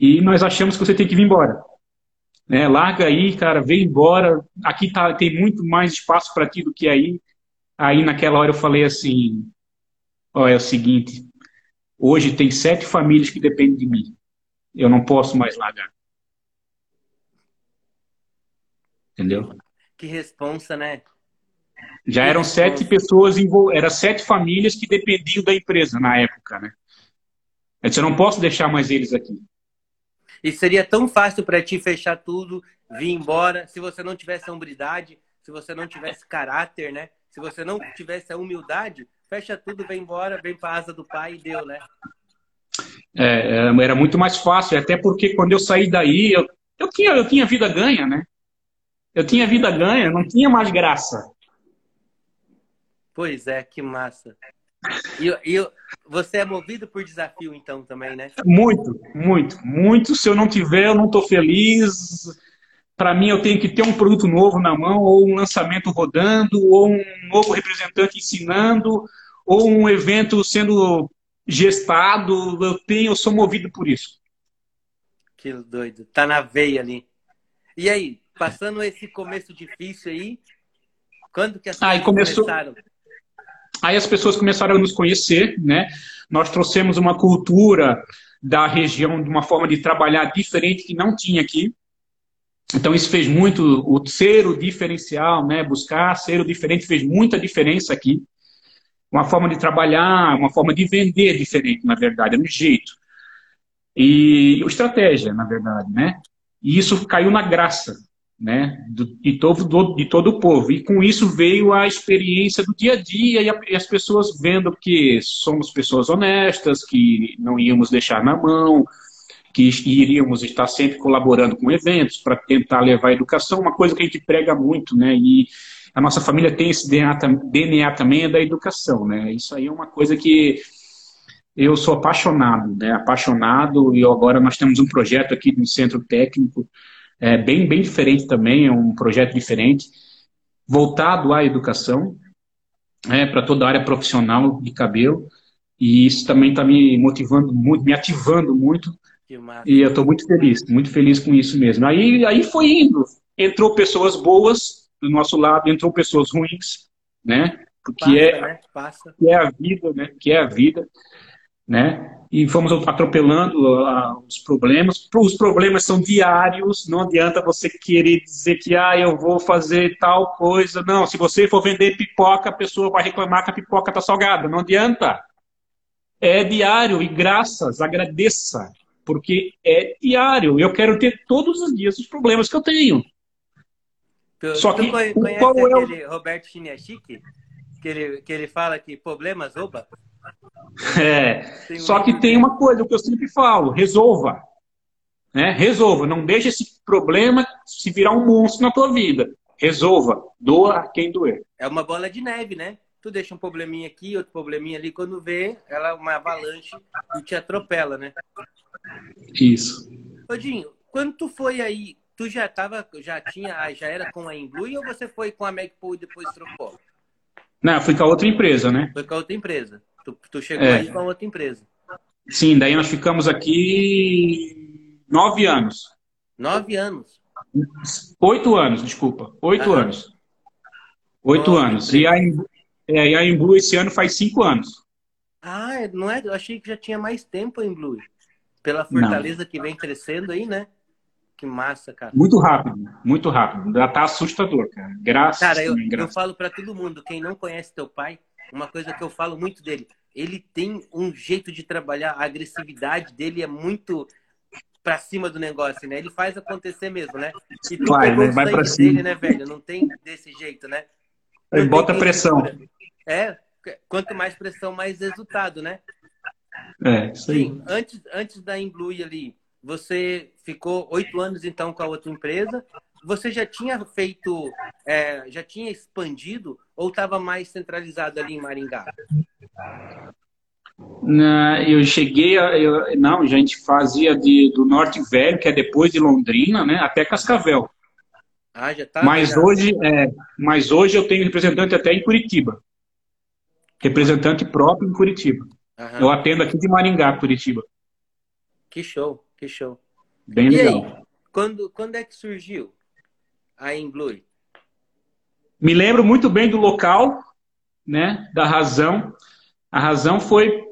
e nós achamos que você tem que vir embora. Né? Larga aí, cara, vem embora. Aqui tá, tem muito mais espaço para ti do que aí. Aí naquela hora eu falei assim: Ó, é o seguinte, hoje tem sete famílias que dependem de mim. Eu não posso mais largar. Entendeu? Que responsa, né? Já que eram responsa. sete pessoas, eram sete famílias que dependiam da empresa na época, né? Eu disse, eu não posso deixar mais eles aqui. E seria tão fácil para ti fechar tudo, vir embora, se você não tivesse a hombridade, se você não tivesse caráter, né? Se você não tivesse a humildade, fecha tudo, vem embora, vem para a asa do pai e deu, né? É, é, era muito mais fácil, até porque quando eu saí daí, eu eu tinha, eu tinha vida ganha, né? Eu tinha vida ganha, não tinha mais graça. Pois é, que massa. E, e você é movido por desafio, então, também, né? Muito, muito, muito. Se eu não tiver, eu não estou feliz. Para mim, eu tenho que ter um produto novo na mão, ou um lançamento rodando, ou um novo representante ensinando, ou um evento sendo gestado. Eu tenho, eu sou movido por isso. Que doido. Tá na veia ali. E aí, passando esse começo difícil aí, quando que as aí começou... começaram? Aí as pessoas começaram a nos conhecer, né? Nós trouxemos uma cultura da região de uma forma de trabalhar diferente que não tinha aqui. Então isso fez muito, o ser o diferencial, né? Buscar ser o diferente fez muita diferença aqui. Uma forma de trabalhar, uma forma de vender diferente, na verdade, é um jeito. E estratégia, na verdade, né? E isso caiu na graça, né, de, todo, do, de todo o povo. E com isso veio a experiência do dia a dia e, e, as pessoas vendo que somos pessoas honestas, que não íamos deixar na mão, que iríamos estar sempre colaborando com eventos para tentar levar a educação, uma coisa que a gente prega muito, né? E a nossa família tem esse DNA, DNA também é da educação, né? Isso aí é uma coisa que eu sou apaixonado, né? Apaixonado e agora nós temos um projeto aqui no centro técnico é bem, bem diferente também, é um projeto diferente, voltado à educação, é, para toda a área profissional de cabelo. E isso também está me motivando muito, me ativando muito. E eu estou muito feliz, muito feliz com isso mesmo. Aí, aí foi indo. Entrou pessoas boas do nosso lado, entrou pessoas ruins, né? Porque Passa, é, né? Que é a vida, né? Que é a vida, né? e fomos atropelando uh, os problemas. Os problemas são diários, não adianta você querer dizer que ah, eu vou fazer tal coisa. Não, se você for vender pipoca, a pessoa vai reclamar que a pipoca está salgada. Não adianta. É diário e graças, agradeça, porque é diário. Eu quero ter todos os dias os problemas que eu tenho. Tu, Só que tu conhece qual aquele é o... Roberto Chiniachique? Que ele, que ele fala que problemas rouba? É. Só que tem uma coisa, o que eu sempre falo, resolva. Né? Resolva. Não deixe esse problema se virar um monstro na tua vida. Resolva. Doa quem doer. É uma bola de neve, né? Tu deixa um probleminha aqui, outro probleminha ali, quando vê, ela é uma avalanche e te atropela, né? Isso. Odinho, quando tu foi aí, tu já tava, já tinha, já era com a Emblue ou você foi com a Magpool e depois trocou? Não, fui com a outra empresa, né? Foi com a outra empresa. Tu, tu chegou é. aí com a outra empresa. Sim, daí nós ficamos aqui nove anos. Nove anos? Oito anos, desculpa. Oito anos. Oito anos. E a, é, e a esse ano faz cinco anos. Ah, é, não é? Eu achei que já tinha mais tempo a Emblue. Pela fortaleza não. que vem crescendo aí, né? Que massa, cara. Muito rápido, muito rápido. Já tá assustador, cara. Graças Cara, eu, eu falo para todo mundo, quem não conhece teu pai, uma coisa que eu falo muito dele. Ele tem um jeito de trabalhar, a agressividade dele é muito para cima do negócio, né? Ele faz acontecer mesmo, né? E tu vai, pegou vai, vai dele, né, velho? Não tem desse jeito, né? Ele bota pressão. É, quanto mais pressão, mais resultado, né? É, isso aí. Sim, antes, antes da Imblui ali, você ficou oito anos então com a outra empresa você já tinha feito, é, já tinha expandido ou estava mais centralizado ali em Maringá? eu cheguei, a, eu, não, a gente fazia de, do Norte Velho, que é depois de Londrina, né, até Cascavel. Ah, já tá. Mas hoje, é, mas hoje eu tenho representante até em Curitiba. Representante próprio em Curitiba. Aham. Eu atendo aqui de Maringá, Curitiba. Que show, que show. Bem e legal. Aí, quando, quando é que surgiu? a Emblue? Me lembro muito bem do local, né, da razão. A razão foi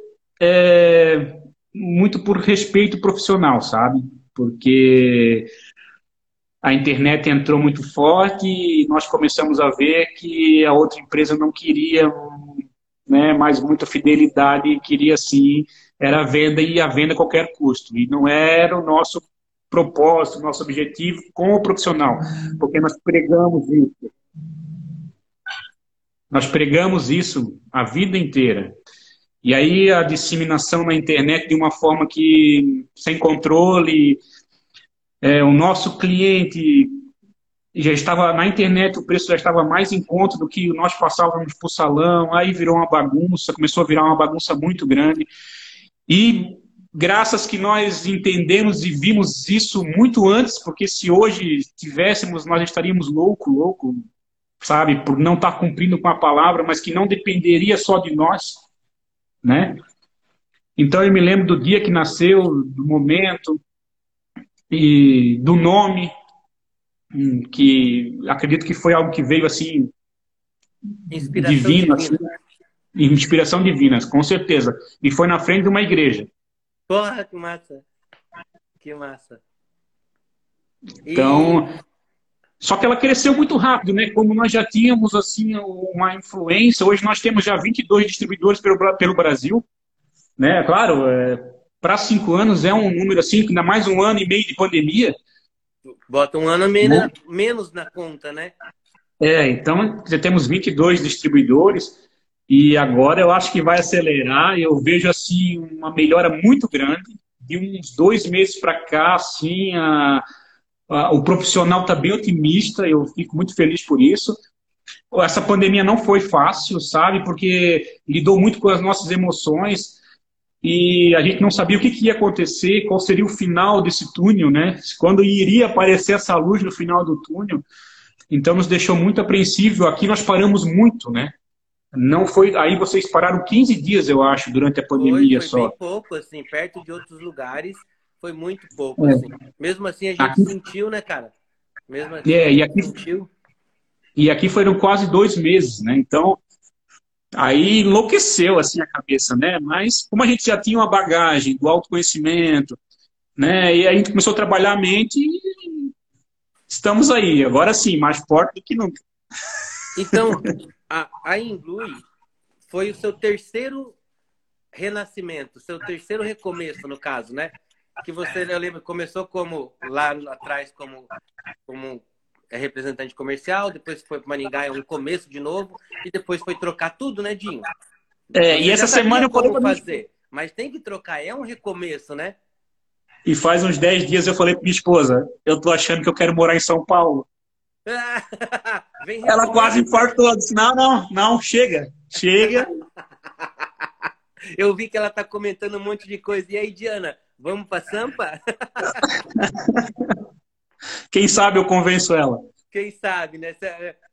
é, muito por respeito profissional, sabe? Porque a internet entrou muito forte e nós começamos a ver que a outra empresa não queria né, mais muita fidelidade, queria sim, era a venda e a venda a qualquer custo. E não era o nosso propósito, nosso objetivo com o profissional, porque nós pregamos isso. Nós pregamos isso a vida inteira. E aí a disseminação na internet de uma forma que sem controle é, o nosso cliente já estava na internet, o preço já estava mais em conta do que nós passávamos por salão, aí virou uma bagunça, começou a virar uma bagunça muito grande. E graças que nós entendemos e vimos isso muito antes, porque se hoje tivéssemos, nós estaríamos louco, louco, sabe, por não estar cumprindo com a palavra, mas que não dependeria só de nós, né? Então eu me lembro do dia que nasceu, do momento e do nome, hum, que acredito que foi algo que veio assim inspiração divino, divina. Assim, inspiração divina, com certeza. E foi na frente de uma igreja. Porra, que massa! Que massa! Então, e... só que ela cresceu muito rápido, né? Como nós já tínhamos assim uma influência, hoje nós temos já 22 distribuidores pelo, pelo Brasil, né? Claro, é, para cinco anos é um número assim, ainda mais um ano e meio de pandemia. Bota um ano menos, né? menos na conta, né? É, então já temos 22 distribuidores e agora eu acho que vai acelerar. Eu vejo assim uma melhora muito grande. De uns dois meses para cá, assim, a, a, o profissional está bem otimista. Eu fico muito feliz por isso. Essa pandemia não foi fácil, sabe? Porque lidou muito com as nossas emoções e a gente não sabia o que, que, ia acontecer, qual seria o final desse túnel, né? Quando iria aparecer essa luz no final do túnel. Então nos deixou muito apreensível. Aqui nós paramos muito, né? Não foi. Aí vocês pararam 15 dias, eu acho, durante a pandemia foi, foi só. Bem pouco, assim, perto de outros lugares, foi muito pouco. É. Assim. Mesmo assim, a gente aqui... sentiu, né, cara? Mesmo assim, é, e aqui, sentiu. E aqui foram quase dois meses, né? Então, Aí enlouqueceu assim a cabeça, né? Mas como a gente já tinha uma bagagem do autoconhecimento, né? E a gente começou a trabalhar a mente e estamos aí. Agora sim, mais forte do que nunca. Então, a, a Inglui foi o seu terceiro renascimento, seu terceiro recomeço, no caso, né? Que você, eu lembro, começou como lá atrás como, como representante comercial, depois foi para Maringá, é um começo de novo, e depois foi trocar tudo, né, Dinho? É, e essa semana eu falei fazer, mas tem que trocar, é um recomeço, né? E faz uns 10 dias eu falei para minha esposa, eu tô achando que eu quero morar em São Paulo. Ela quase infartou, disse, não, não, não, chega, chega. eu vi que ela tá comentando um monte de coisa. E aí, Diana, vamos para Sampa? Quem sabe eu convenço ela. Quem sabe, né?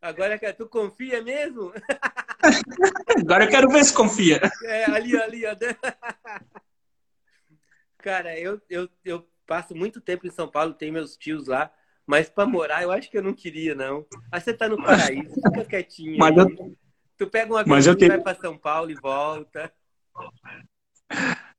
Agora tu confia mesmo? Agora eu quero ver se confia. É, ali, ali, ó. Cara, eu, eu, eu passo muito tempo em São Paulo, tenho meus tios lá, mas para morar eu acho que eu não queria, não. Aí você tá no paraíso, fica quietinho. Mas eu... Tu pega uma vez e vai para São Paulo e volta.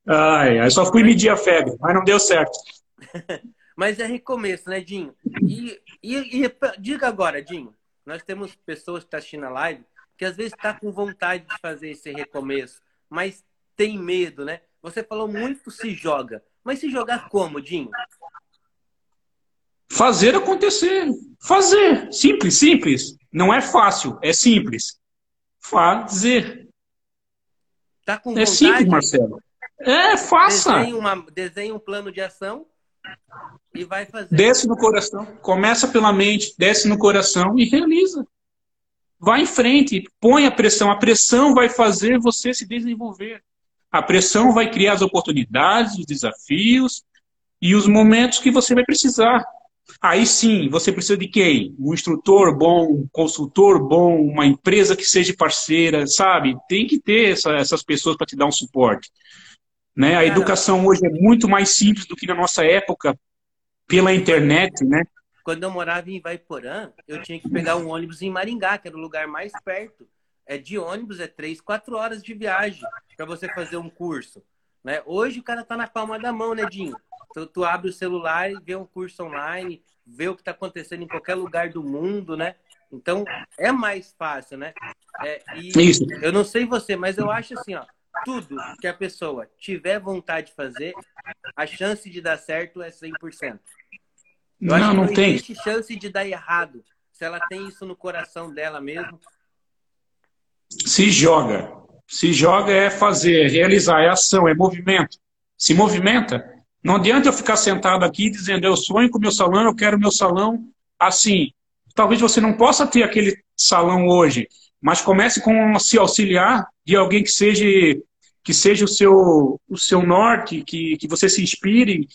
Ai, eu só fui medir a febre, mas não deu certo. Mas é recomeço, né, Dinho? E, e, e diga agora, Dinho, nós temos pessoas que estão tá assistindo a live que às vezes está com vontade de fazer esse recomeço, mas tem medo, né? Você falou muito se joga, mas se jogar como, Dinho? Fazer acontecer. Fazer. Simples, simples. Não é fácil, é simples. Fazer. Tá com é vontade? É simples, Marcelo. É, faça. Desenhe, uma, desenhe um plano de ação e vai fazer. Desce no coração. Começa pela mente, desce no coração e realiza. Vai em frente, põe a pressão. A pressão vai fazer você se desenvolver. A pressão vai criar as oportunidades, os desafios e os momentos que você vai precisar. Aí sim, você precisa de quem? Um instrutor bom, um consultor bom, uma empresa que seja parceira, sabe? Tem que ter essa, essas pessoas para te dar um suporte. Né? A educação hoje é muito mais simples do que na nossa época, pela internet, né? Quando eu morava em Vaiporã, eu tinha que pegar um ônibus em Maringá, que era o lugar mais perto. É de ônibus, é três, quatro horas de viagem para você fazer um curso. Né? Hoje o cara tá na palma da mão, né, Dinho? Tu, tu abre o celular e vê um curso online, vê o que está acontecendo em qualquer lugar do mundo, né? Então é mais fácil, né? É, Isso. Eu não sei você, mas eu acho assim, ó, tudo que a pessoa tiver vontade de fazer, a chance de dar certo é 100%. Eu não, não, não tem. existe chance de dar errado se ela tem isso no coração dela mesmo. Se joga. Se joga é fazer, é realizar, é ação, é movimento. Se movimenta. Não adianta eu ficar sentado aqui dizendo eu sonho com o meu salão, eu quero meu salão assim. Talvez você não possa ter aquele salão hoje, mas comece com se auxiliar de alguém que seja que seja o seu o seu norte, que, que você se inspire.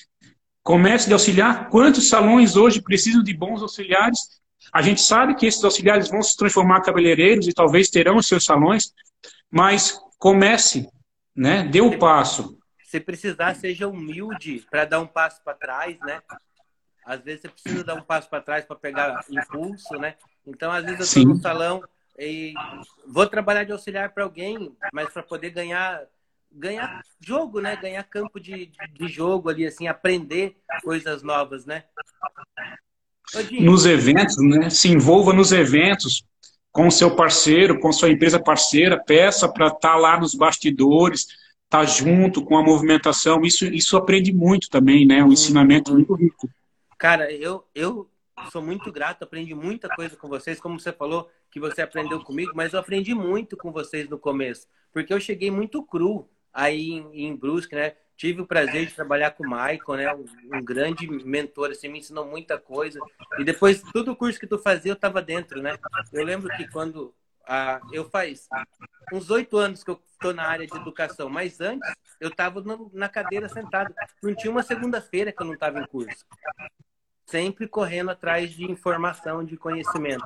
Comece de auxiliar. Quantos salões hoje precisam de bons auxiliares? A gente sabe que esses auxiliares vão se transformar em cabeleireiros e talvez terão os seus salões, mas comece, né? Dê o passo. Se precisar, seja humilde para dar um passo para trás, né? Às vezes você precisa dar um passo para trás para pegar impulso, né? Então, às vezes eu estou no salão e vou trabalhar de auxiliar para alguém, mas para poder ganhar ganhar jogo, né? Ganhar campo de, de jogo ali, assim, aprender coisas novas, né? Nos eventos, né? Se envolva nos eventos com seu parceiro, com sua empresa parceira, peça para estar tá lá nos bastidores, tá junto com a movimentação. Isso, isso aprende muito também, né? Um ensinamento muito rico. Cara, eu, eu sou muito grato, aprendi muita coisa com vocês, como você falou que você aprendeu comigo, mas eu aprendi muito com vocês no começo, porque eu cheguei muito cru aí em, em Brusque, né? Tive o prazer de trabalhar com o Michael, né? Um, um, grande mentor, assim, me ensinou muita coisa. E depois, todo o curso que tu fazia, eu estava dentro, né? Eu lembro que quando ah, eu faz uns oito anos que eu estou na área de educação, mas antes eu estava na cadeira sentado. Não tinha uma segunda-feira que eu não estava em curso sempre correndo atrás de informação, de conhecimento.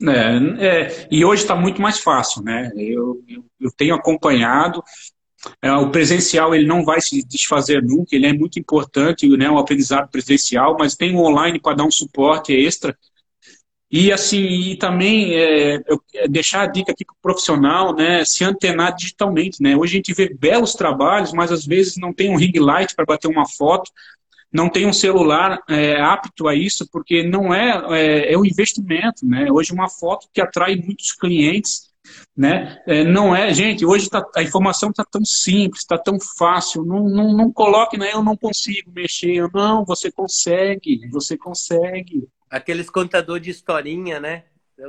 É, é, e hoje está muito mais fácil, né? Eu, eu, eu tenho acompanhado. É, o presencial ele não vai se desfazer nunca, ele é muito importante, né? O aprendizado presencial, mas tem o online para dar um suporte extra. E assim, e também é, eu, deixar a dica aqui para o profissional, né? Se antenar digitalmente, né? Hoje a gente vê belos trabalhos, mas às vezes não tem um ring light para bater uma foto não tem um celular é, apto a isso, porque não é, é, é um investimento, né? Hoje uma foto que atrai muitos clientes, né? É, não é, gente, hoje tá, a informação está tão simples, está tão fácil, não, não, não coloque, né? Eu não consigo mexer, não, você consegue, você consegue. Aqueles contador de historinha, né?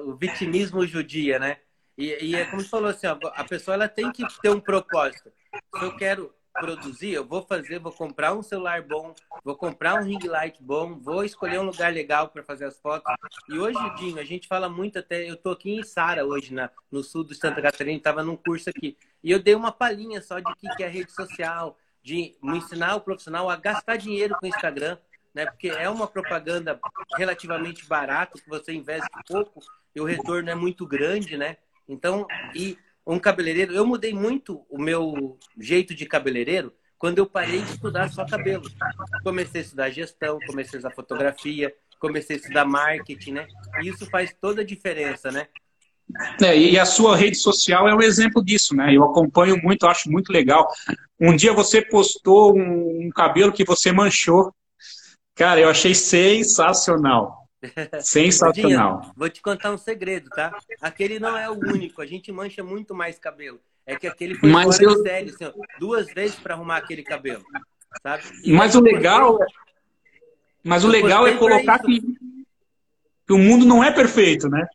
O vitimismo judia, né? E, e é como você falou assim, a pessoa ela tem que ter um propósito. Se eu quero produzir, eu vou fazer, vou comprar um celular bom, vou comprar um ring light bom, vou escolher um lugar legal para fazer as fotos. E hoje, Dinho, a gente fala muito até. Eu tô aqui em Sara hoje, na, no sul de Santa Catarina, estava num curso aqui. E eu dei uma palhinha só de que, que é rede social, de ensinar o profissional a gastar dinheiro com o Instagram, né? Porque é uma propaganda relativamente barata, que você investe pouco e o retorno é muito grande, né? Então, e um cabeleireiro. Eu mudei muito o meu jeito de cabeleireiro quando eu parei de estudar só cabelo. Comecei a estudar gestão, comecei a estudar fotografia, comecei a estudar marketing, né? E isso faz toda a diferença, né? É, e a sua rede social é um exemplo disso, né? Eu acompanho muito, acho muito legal. Um dia você postou um, um cabelo que você manchou. Cara, eu achei sensacional. Sensacional. vou te contar um segredo, tá? Aquele não é o único. A gente mancha muito mais cabelo. É que aquele foi Mas eu... de série, assim, ó, duas vezes para arrumar aquele cabelo. Sabe? E Mas o legal, postei... Mas o legal é colocar que, que o mundo não é perfeito, né?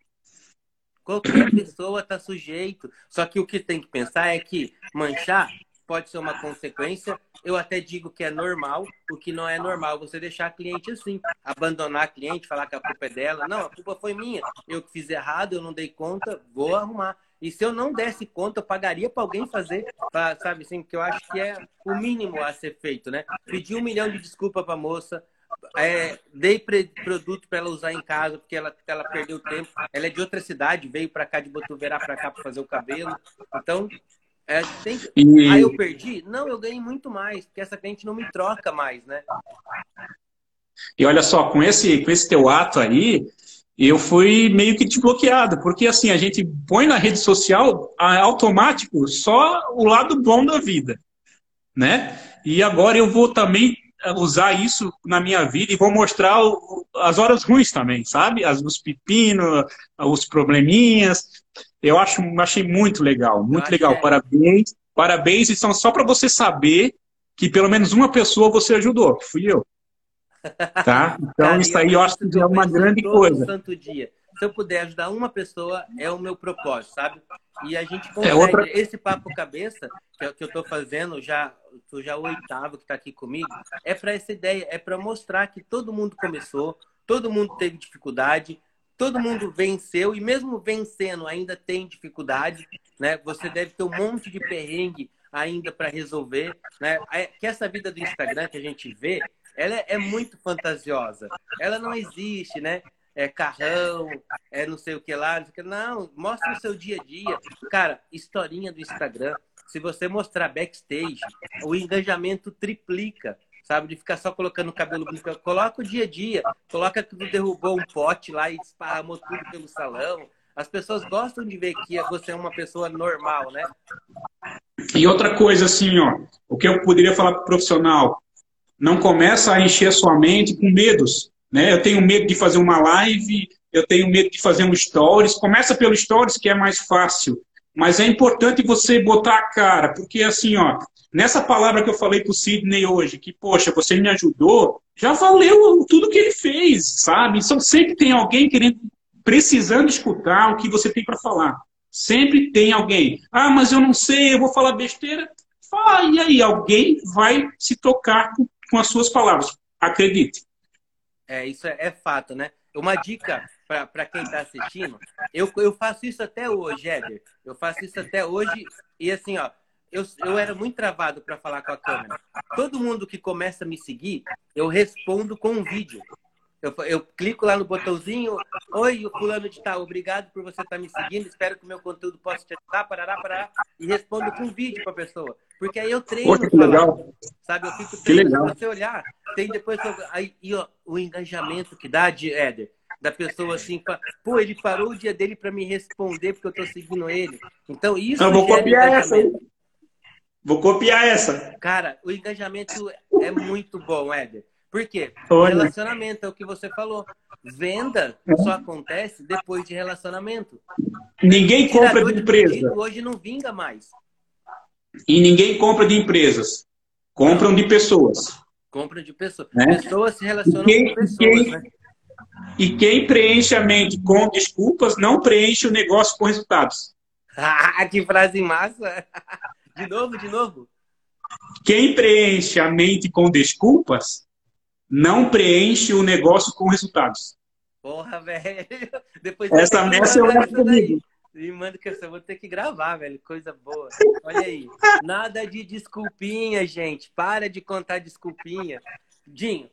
Qualquer pessoa está sujeito. Só que o que tem que pensar é que manchar pode ser uma consequência. Eu até digo que é normal, o que não é normal você deixar a cliente assim, abandonar a cliente, falar que a culpa é dela. Não, a culpa foi minha. Eu que fiz errado, eu não dei conta, vou arrumar. E se eu não desse conta, eu pagaria para alguém fazer, pra, sabe assim, que eu acho que é o mínimo a ser feito, né? Pedir um milhão de desculpa para a moça, é, dei produto para ela usar em casa porque ela, ela perdeu tempo. Ela é de outra cidade, veio para cá de Botuverá para cá para fazer o cabelo. Então, é, tem... e... Aí eu perdi? Não, eu ganhei muito mais, porque essa cliente não me troca mais, né? E olha só, com esse, com esse teu ato aí, eu fui meio que desbloqueado, porque assim, a gente põe na rede social automático só o lado bom da vida, né? E agora eu vou também usar isso na minha vida e vou mostrar as horas ruins também, sabe? As, os pepinos, os probleminhas. Eu acho, achei muito legal, muito legal. É. Parabéns, parabéns. E são só para você saber que pelo menos uma pessoa você ajudou, que fui eu. Tá? Então Cara, isso aí eu acho que é uma grande coisa. Santo dia. Se eu puder ajudar uma pessoa, é o meu propósito, sabe? E a gente consegue. É outra... Esse papo cabeça que, é que eu estou fazendo, já, já o oitavo que está aqui comigo, é para essa ideia, é para mostrar que todo mundo começou, todo mundo teve dificuldade, todo mundo venceu, e mesmo vencendo ainda tem dificuldade, né? Você deve ter um monte de perrengue ainda para resolver, né? Que essa vida do Instagram que a gente vê, ela é muito fantasiosa. Ela não existe, né? É carrão, é não sei o que lá, não mostra o seu dia a dia. Cara, historinha do Instagram. Se você mostrar backstage, o engajamento triplica sabe? De ficar só colocando o cabelo bonito. Coloca o dia a dia, coloca que tu derrubou um pote lá e esparramou tudo pelo salão. As pessoas gostam de ver que você é uma pessoa normal, né? E outra coisa, assim, ó, o que eu poderia falar para o profissional, não começa a encher a sua mente com medos, né? Eu tenho medo de fazer uma live, eu tenho medo de fazer um stories. Começa pelo stories, que é mais fácil. Mas é importante você botar a cara, porque assim, ó, nessa palavra que eu falei pro Sidney hoje, que, poxa, você me ajudou, já valeu tudo que ele fez, sabe? Então sempre tem alguém querendo, precisando escutar o que você tem para falar. Sempre tem alguém. Ah, mas eu não sei, eu vou falar besteira. Fala, e aí, alguém vai se tocar com, com as suas palavras. Acredite. É, isso é, é fato, né? Uma dica para quem está assistindo, eu, eu faço isso até hoje, Éder. Eu faço isso até hoje e assim, ó, eu, eu era muito travado para falar com a câmera. Todo mundo que começa a me seguir, eu respondo com um vídeo. Eu, eu clico lá no botãozinho, oi, o fulano de tal, obrigado por você estar tá me seguindo, espero que o meu conteúdo possa te ajudar, parará, parará, e respondo com um vídeo para a pessoa. Porque aí eu treino Poxa, que legal. sabe? Eu fico treinando, se você olhar, tem depois, aí, e, ó, o engajamento que dá de Éder, da pessoa assim, pô, ele parou o dia dele para me responder porque eu tô seguindo ele. Então isso. Eu vou copiar essa aí. Vou copiar essa. Cara, o engajamento é muito bom, Éder. Por quê? Olha. Relacionamento é o que você falou. Venda só acontece depois de relacionamento. Ninguém compra de empresa. hoje não vinga mais. E ninguém compra de empresas. Compram de pessoas. Compra de pessoas. Né? Pessoas se relacionam quem, com pessoas, quem, né? E quem preenche a mente com desculpas não preenche o negócio com resultados. Ah, que frase massa! De novo, de novo. Quem preenche a mente com desculpas não preenche o negócio com resultados. Porra, velho. Depois Essa messa eu levo comigo. Me manda que eu vou ter que gravar, velho. Coisa boa. Olha aí. Nada de desculpinha, gente. Para de contar desculpinha. Dinho,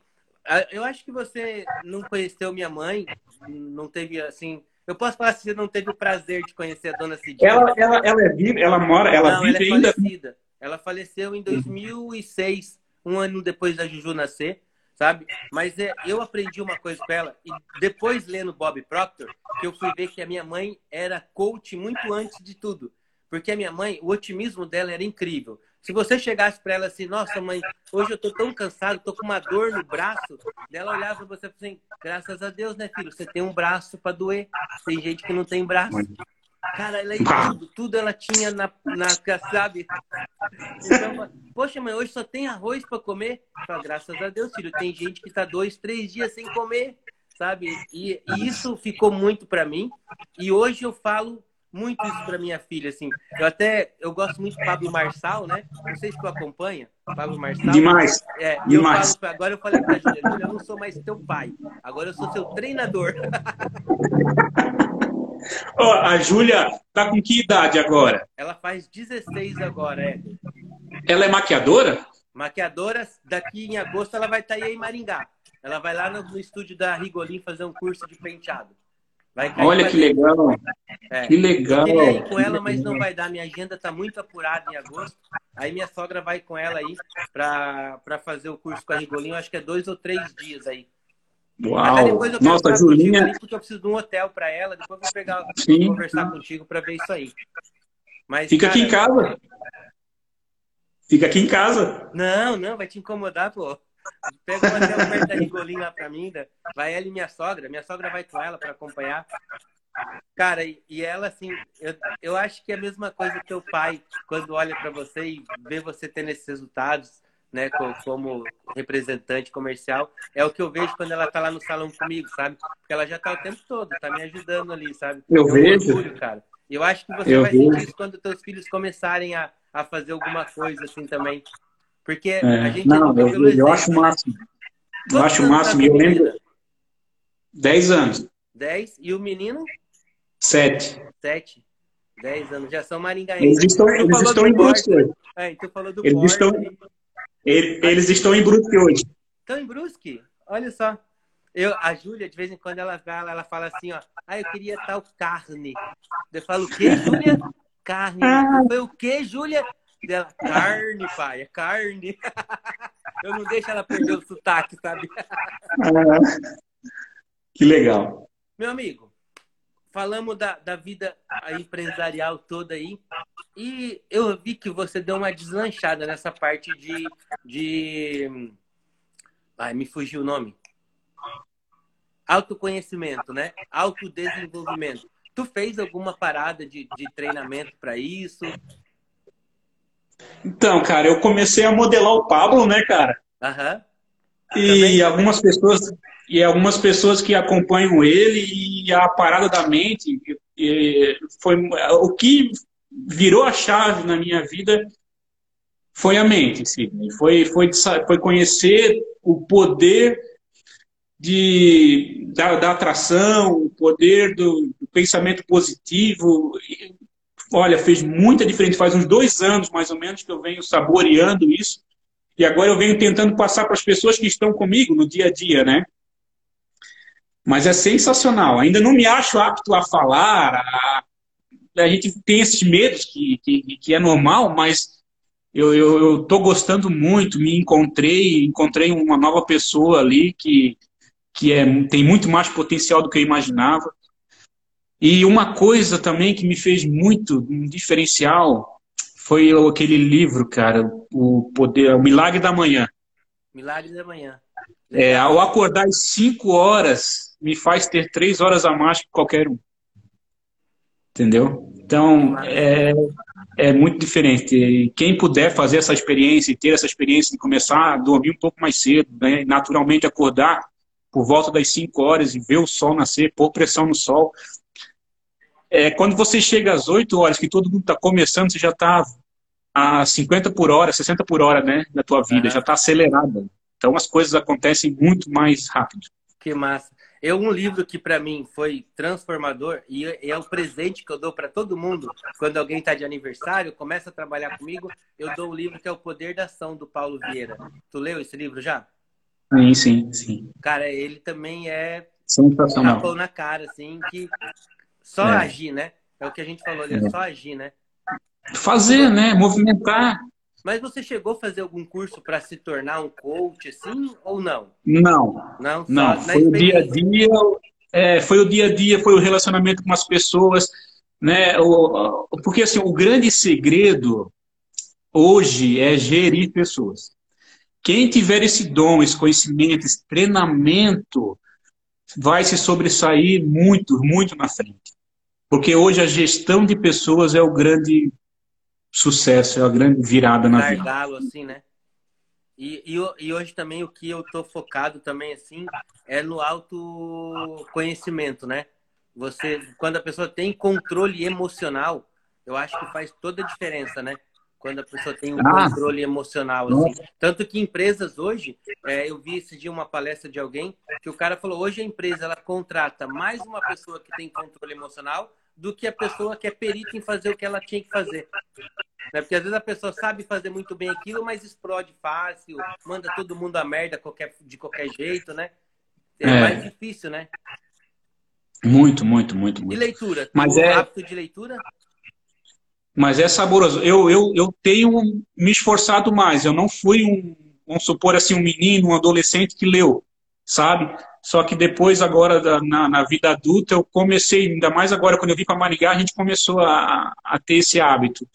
eu acho que você não conheceu minha mãe, não teve assim. Eu posso falar se você não teve o prazer de conhecer a dona Cidinha. Ela, ela, ela é viva, ela mora, ela não, vive ela é ainda. Ela faleceu em 2006, um ano depois da Juju nascer, sabe? Mas é, eu aprendi uma coisa com ela e depois lendo Bob Proctor, que eu fui ver que a minha mãe era coach muito antes de tudo. Porque a minha mãe, o otimismo dela era incrível. Se você chegasse para ela assim, nossa mãe, hoje eu tô tão cansado, tô com uma dor no braço, ela olhava para você assim, graças a Deus, né, filho? Você tem um braço para doer. Tem gente que não tem braço. Cara, ela tudo, tudo ela tinha na, na sabe? Então, poxa, mãe, hoje só tem arroz para comer. Fala, graças a Deus, filho. Tem gente que tá dois, três dias sem comer, sabe? E, e isso ficou muito para mim. E hoje eu falo muito isso para minha filha, assim. Eu até eu gosto muito do Pablo Marçal, né? Não sei se tu acompanha, Pablo Marçal. Demais. É, Demais. Eu falo, agora eu falei pra Júlia, Júlia, eu não sou mais teu pai. Agora eu sou seu treinador. oh, a Júlia tá com que idade agora? Ela faz 16 agora, é. Ela é maquiadora? Maquiadora, daqui em agosto ela vai estar tá aí em Maringá. Ela vai lá no, no estúdio da Rigolim fazer um curso de penteado. Olha que legal. É. Que legal. Eu queria ir com ela, mas não vai dar. Minha agenda está muito apurada em agosto. Aí minha sogra vai com ela aí para fazer o curso com a Rigolinho. Acho que é dois ou três dias aí. Uau! Nossa, Julinha. Porque eu preciso de um hotel para ela. Depois eu vou pegar, Sim. conversar contigo para ver isso aí. Mas, Fica cara, aqui em casa. Fica aqui em casa. Não, não, vai te incomodar, pô. Pega uma hotel perto da Rigolinho lá pra mim, vai ela e minha sogra. Minha sogra vai com ela para acompanhar. Cara, e ela, assim, eu, eu acho que é a mesma coisa que o pai, quando olha para você e vê você tendo esses resultados, né, como representante comercial, é o que eu vejo quando ela tá lá no salão comigo, sabe? Porque ela já tá o tempo todo, tá me ajudando ali, sabe? Eu é um vejo. Orgulho, cara. Eu acho que você eu vai vejo. sentir isso quando teus filhos começarem a, a fazer alguma coisa assim também. Porque é, a gente não, eu, eu, eu acho o máximo. Eu acho o máximo. Eu lembro. Dez anos. Dez. E o menino? Sete. Sete. Dez anos. Já são maringaenses. Eles estão, eles estão em Brusque hoje. É, tu falou do eles estão, eles, eles estão em Brusque hoje. Estão em Brusque? Olha só. Eu, a Júlia, de vez em quando, ela fala, ela fala assim, ó. Ah, eu queria tal carne. Eu falo, o quê, Júlia? Carne. Foi o quê, Júlia? Dela, carne, pai, é carne. eu não deixo ela perder o sotaque, sabe? Ah, que legal. Meu amigo, falamos da, da vida empresarial toda aí. E eu vi que você deu uma deslanchada nessa parte de. de... Ai, me fugiu o nome. Autoconhecimento, né? Autodesenvolvimento. Tu fez alguma parada de, de treinamento para isso? Então, cara, eu comecei a modelar o Pablo, né, cara? Aham. E também, algumas pessoas e algumas pessoas que acompanham ele e a parada da mente foi o que virou a chave na minha vida foi a mente, sim. Foi, foi, foi conhecer o poder de, da, da atração, o poder do, do, pensamento positivo. Olha, fez muita diferença. Faz uns dois anos, mais ou menos, que eu venho saboreando isso. E agora eu venho tentando passar para as pessoas que estão comigo no dia a dia, né? Mas é sensacional. Ainda não me acho apto a falar. A, a gente tem esses medos que, que, que é normal, mas eu estou gostando muito. Me encontrei, encontrei uma nova pessoa ali que, que é, tem muito mais potencial do que eu imaginava. E uma coisa também que me fez muito um diferencial foi aquele livro, cara, o poder, o Milagre da Manhã. Milagre da Manhã. É, ao acordar às 5 horas, me faz ter três horas a mais que qualquer um. Entendeu? Então, é, é muito diferente. Quem puder fazer essa experiência e ter essa experiência de começar a dormir um pouco mais cedo, né? naturalmente acordar por volta das 5 horas e ver o sol nascer, pôr pressão no sol. É, quando você chega às 8 horas, que todo mundo está começando, você já está a 50 por hora, 60 por hora né, da tua vida, uhum. já está acelerada. Então as coisas acontecem muito mais rápido. Que massa. Eu um livro que para mim foi transformador e é o presente que eu dou para todo mundo quando alguém está de aniversário, começa a trabalhar comigo, eu dou um livro que é o Poder da Ação do Paulo Vieira. Tu leu esse livro já? Sim, sim, sim. Cara, ele também é sensacional. Um na cara assim que só é. agir, né? É o que a gente falou, é, é só agir, né? Fazer, né? Movimentar. Mas você chegou a fazer algum curso para se tornar um coach, assim, ou não? Não. Não, não. Foi o dia a dia, é, foi o dia a dia, foi o relacionamento com as pessoas, né? O, porque assim, o grande segredo hoje é gerir pessoas. Quem tiver esse dom, esse conhecimento, esse treinamento, vai se sobressair muito, muito na frente. Porque hoje a gestão de pessoas é o grande sucesso, é a grande virada na vida. Gargalo, assim, né? E, e, e, hoje também o que eu tô focado também, assim, é no autoconhecimento, né? Você, quando a pessoa tem controle emocional, eu acho que faz toda a diferença, né? Quando a pessoa tem um ah, controle emocional, assim. Tanto que empresas hoje, é, eu vi esse dia uma palestra de alguém que o cara falou, hoje a empresa, ela contrata mais uma pessoa que tem controle emocional do que a pessoa que é perita em fazer o que ela tinha que fazer. Né? Porque às vezes a pessoa sabe fazer muito bem aquilo, mas explode fácil, manda todo mundo a merda qualquer, de qualquer jeito, né? É, é. mais difícil, né? Muito, muito, muito, muito. E leitura? Mas é hábito de leitura? Mas é saboroso. Eu, eu, eu tenho me esforçado mais. Eu não fui um, vamos supor assim, um menino, um adolescente que leu, sabe? Só que depois, agora, na, na, vida adulta, eu comecei, ainda mais agora, quando eu vim para Maringá, a gente começou a, a ter esse hábito.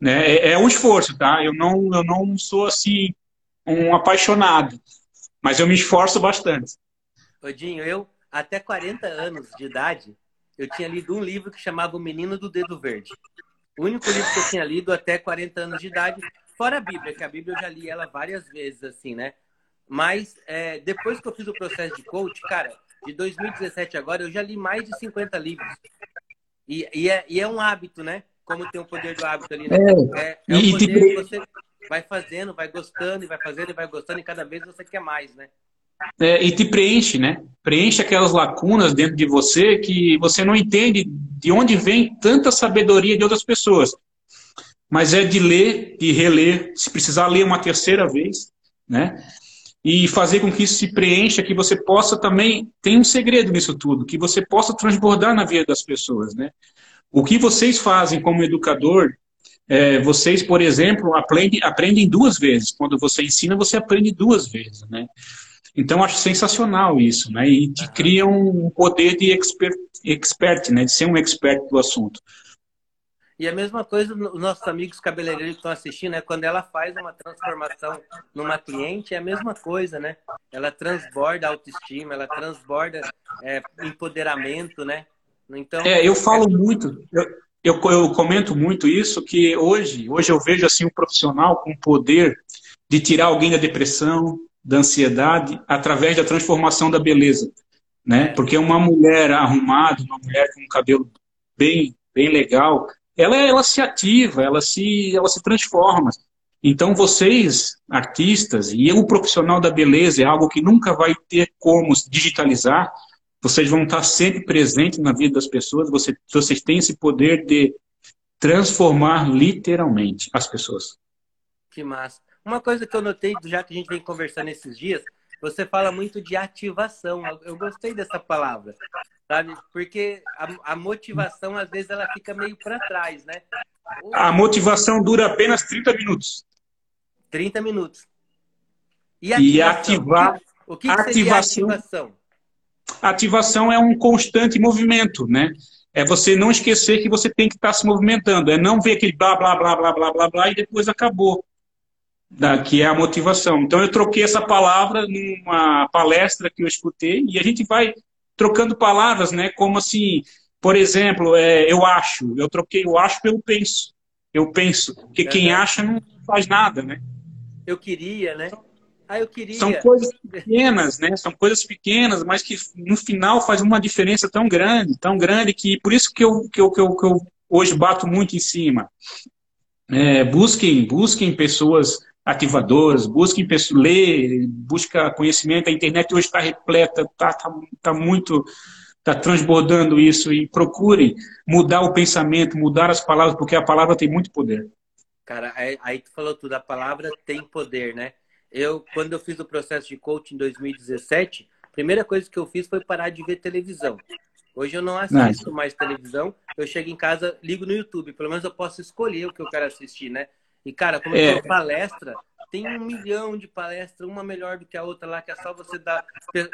Né? É, é, um esforço, tá? Eu não, eu não sou, assim, um apaixonado, mas eu me esforço bastante. Odinho, eu, até 40 anos de idade, eu tinha lido um livro que chamava O Menino do Dedo Verde. O único livro que eu tinha lido até 40 anos de idade, fora a Bíblia, que a Bíblia eu já li ela várias vezes, assim, né? Mas é, depois que eu fiz o processo de coach, cara, de 2017 agora, eu já li mais de 50 livros. E, e, é, e é um hábito, né? Como tem o poder do hábito ali, né? É, é, é um poder que você vai fazendo, vai gostando, e vai fazendo, e vai gostando, e cada vez você quer mais, né? É, e te preenche, né? Preenche aquelas lacunas dentro de você que você não entende de onde vem tanta sabedoria de outras pessoas. Mas é de ler, de reler, se precisar ler uma terceira vez, né? E fazer com que isso se preencha, que você possa também. Tem um segredo nisso tudo, que você possa transbordar na vida das pessoas, né? O que vocês fazem como educador, é, vocês, por exemplo, aprendem, aprendem duas vezes. Quando você ensina, você aprende duas vezes, né? Então, acho sensacional isso, né? E te cria um poder de expert, expert, né? De ser um expert do assunto. E a mesma coisa, os nossos amigos cabeleireiros que estão assistindo, né? Quando ela faz uma transformação numa cliente, é a mesma coisa, né? Ela transborda autoestima, ela transborda é, empoderamento, né? Então, é, eu falo muito, eu, eu, eu, comento muito isso, que hoje, hoje eu vejo assim um profissional com poder de tirar alguém da depressão, da ansiedade através da transformação da beleza, né? Porque uma mulher arrumada, uma mulher com um cabelo bem, bem legal, ela, ela se ativa, ela se, ela se transforma. Então vocês, artistas, e o profissional da beleza é algo que nunca vai ter como digitalizar. Vocês vão estar sempre presentes na vida das pessoas. Vocês, vocês têm esse poder de transformar literalmente as pessoas. Que massa. Uma coisa que eu notei, já que a gente vem conversando esses dias, você fala muito de ativação. Eu gostei dessa palavra, sabe? Porque a, a motivação, às vezes, ela fica meio para trás, né? A motivação dura apenas 30 minutos. 30 minutos. E, e ativar. O que, o que ativação, ativação? Ativação é um constante movimento, né? É você não esquecer que você tem que estar se movimentando. É não ver aquele blá, blá, blá, blá, blá, blá, blá e depois acabou da, que é a motivação. Então eu troquei essa palavra numa palestra que eu escutei e a gente vai trocando palavras, né? Como assim, por exemplo, é, eu acho, eu troquei o acho pelo penso. Eu penso, porque é quem acha não faz nada, né? Eu queria, né? Ah, eu queria. São coisas pequenas, né? São coisas pequenas, mas que no final faz uma diferença tão grande, tão grande que por isso que eu, que eu, que eu, que eu hoje bato muito em cima. É, busquem, busquem pessoas ativadoras, busquem ler, busca conhecimento. A internet hoje está repleta, está tá, tá muito, está transbordando isso e procurem mudar o pensamento, mudar as palavras, porque a palavra tem muito poder. Cara, aí, aí tu falou tudo, a palavra tem poder, né? Eu, quando eu fiz o processo de coaching em 2017, a primeira coisa que eu fiz foi parar de ver televisão. Hoje eu não assisto mais televisão, eu chego em casa, ligo no YouTube, pelo menos eu posso escolher o que eu quero assistir, né? E, cara, como é. palestra, tem um milhão de palestras, uma melhor do que a outra lá, que é só você dar.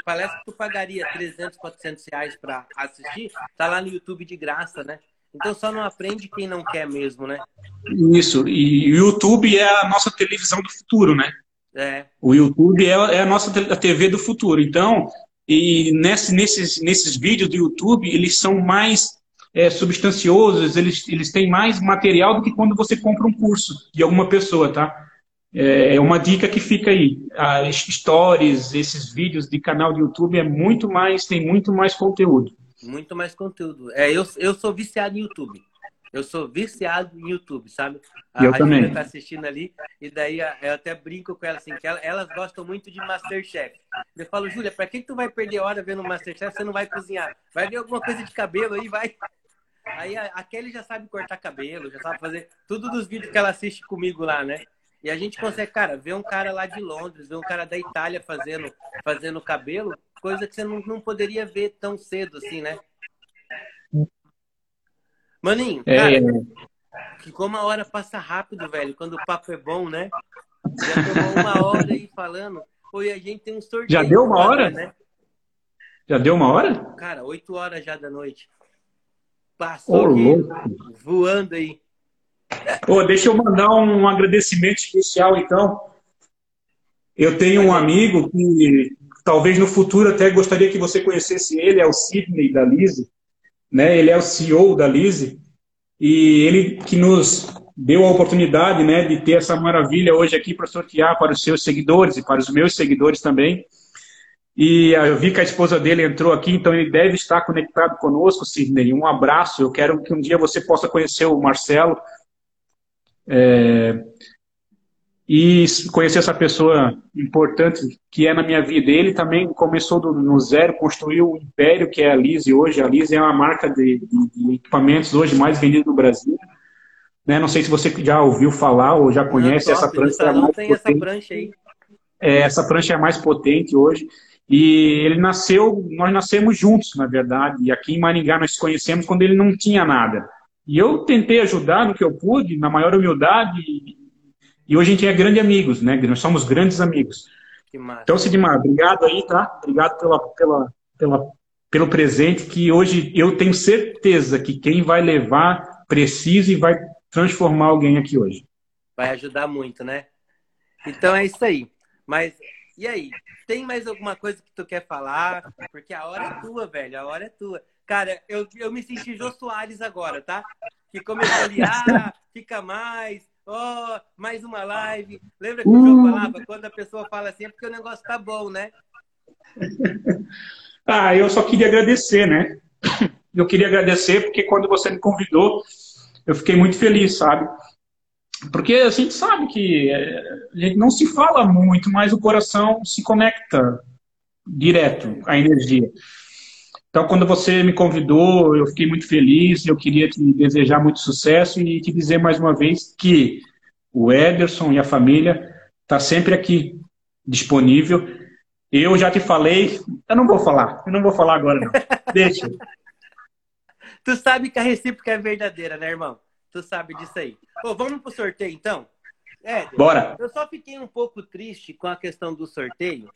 Palestra que tu pagaria 300, 400 reais para assistir, tá lá no YouTube de graça, né? Então só não aprende quem não quer mesmo, né? Isso, e o YouTube é a nossa televisão do futuro, né? É. O YouTube é, é a nossa a TV do futuro. Então, e nesse, nesses, nesses vídeos do YouTube, eles são mais é, substanciosos, eles, eles têm mais material do que quando você compra um curso de alguma pessoa, tá? É, é uma dica que fica aí. As stories, esses vídeos de canal de YouTube é muito mais, tem muito mais conteúdo. Muito mais conteúdo. É, eu, eu sou viciado em YouTube. Eu sou viciado em YouTube, sabe? A, eu a também. tá assistindo ali, e daí eu até brinco com ela assim, que elas gostam muito de Masterchef. Eu falo, Júlia, pra que, que tu vai perder hora vendo Masterchef? Você não vai cozinhar. Vai ver alguma coisa de cabelo aí, vai. Aí a, a Kelly já sabe cortar cabelo, já sabe fazer tudo dos vídeos que ela assiste comigo lá, né? E a gente consegue, cara, ver um cara lá de Londres, ver um cara da Itália fazendo, fazendo cabelo, coisa que você não, não poderia ver tão cedo assim, né? Maninho, é. cara, é... que como a hora passa rápido, velho, quando o papo é bom, né? Já tomou uma hora aí falando. Oi, a gente tem um sorteio. Já deu uma hora? Né? Já deu uma hora? Cara, oito horas já da noite. Passou oh, voando aí. Oh, deixa eu mandar um agradecimento especial, então. Eu tenho um amigo que talvez no futuro até gostaria que você conhecesse ele, é o Sidney da Lise. Né? Ele é o CEO da Lise. E ele que nos, deu a oportunidade né, de ter essa maravilha hoje aqui para sortear para os seus seguidores e para os meus seguidores também. E eu vi que a esposa dele entrou aqui, então ele deve estar conectado conosco, Sidney. Um abraço. Eu quero que um dia você possa conhecer o Marcelo. É, e conhecer essa pessoa importante que é na minha vida. Ele também começou do, no zero, construiu o império que é a Lise hoje. A Lise é uma marca de, de, equipamentos hoje mais vendida no Brasil. Né? Não sei se você já ouviu falar ou já conhece não, essa prancha. É não tem essa prancha aí. É, essa prancha é mais potente hoje. E ele nasceu, nós nascemos juntos, na verdade. E aqui em Maringá nós conhecemos quando ele não tinha nada. E eu tentei ajudar no que eu pude, na maior humildade, e hoje a gente é grande amigos, né? Nós somos grandes amigos. Então, Sidmar, obrigado aí, tá? Obrigado pela, pela, pela, pelo presente que hoje eu tenho certeza que quem vai levar precisa e vai transformar alguém aqui hoje. Vai ajudar muito, né? Então é isso aí. Mas e aí? Tem mais alguma coisa que tu quer falar? Porque a hora é tua, velho. A hora é tua. Cara, eu, eu me senti Jô Soares agora, tá? Que começou ali, ah, fica mais, oh, mais uma live. Lembra que o João uh. falava? Quando a pessoa fala assim, é porque o negócio tá bom, né? ah, eu só queria agradecer, né? Eu queria agradecer porque quando você me convidou, eu fiquei muito feliz, sabe? Porque a gente sabe que eh, a gente não se fala muito, mas o coração se conecta direto à energia. Então, quando você me convidou, eu fiquei muito feliz. Eu queria te desejar muito sucesso e te dizer mais uma vez que o Ederson e a família está sempre aqui disponível. Eu já te falei, eu não vou falar, eu não vou falar agora, não. Deixa. tu sabe que a recíproca é verdadeira, né, irmão? Tu sabe disso aí. Ô, vamos pro sorteio, então? É, Bora. Eu só fiquei um pouco triste com a questão do sorteio,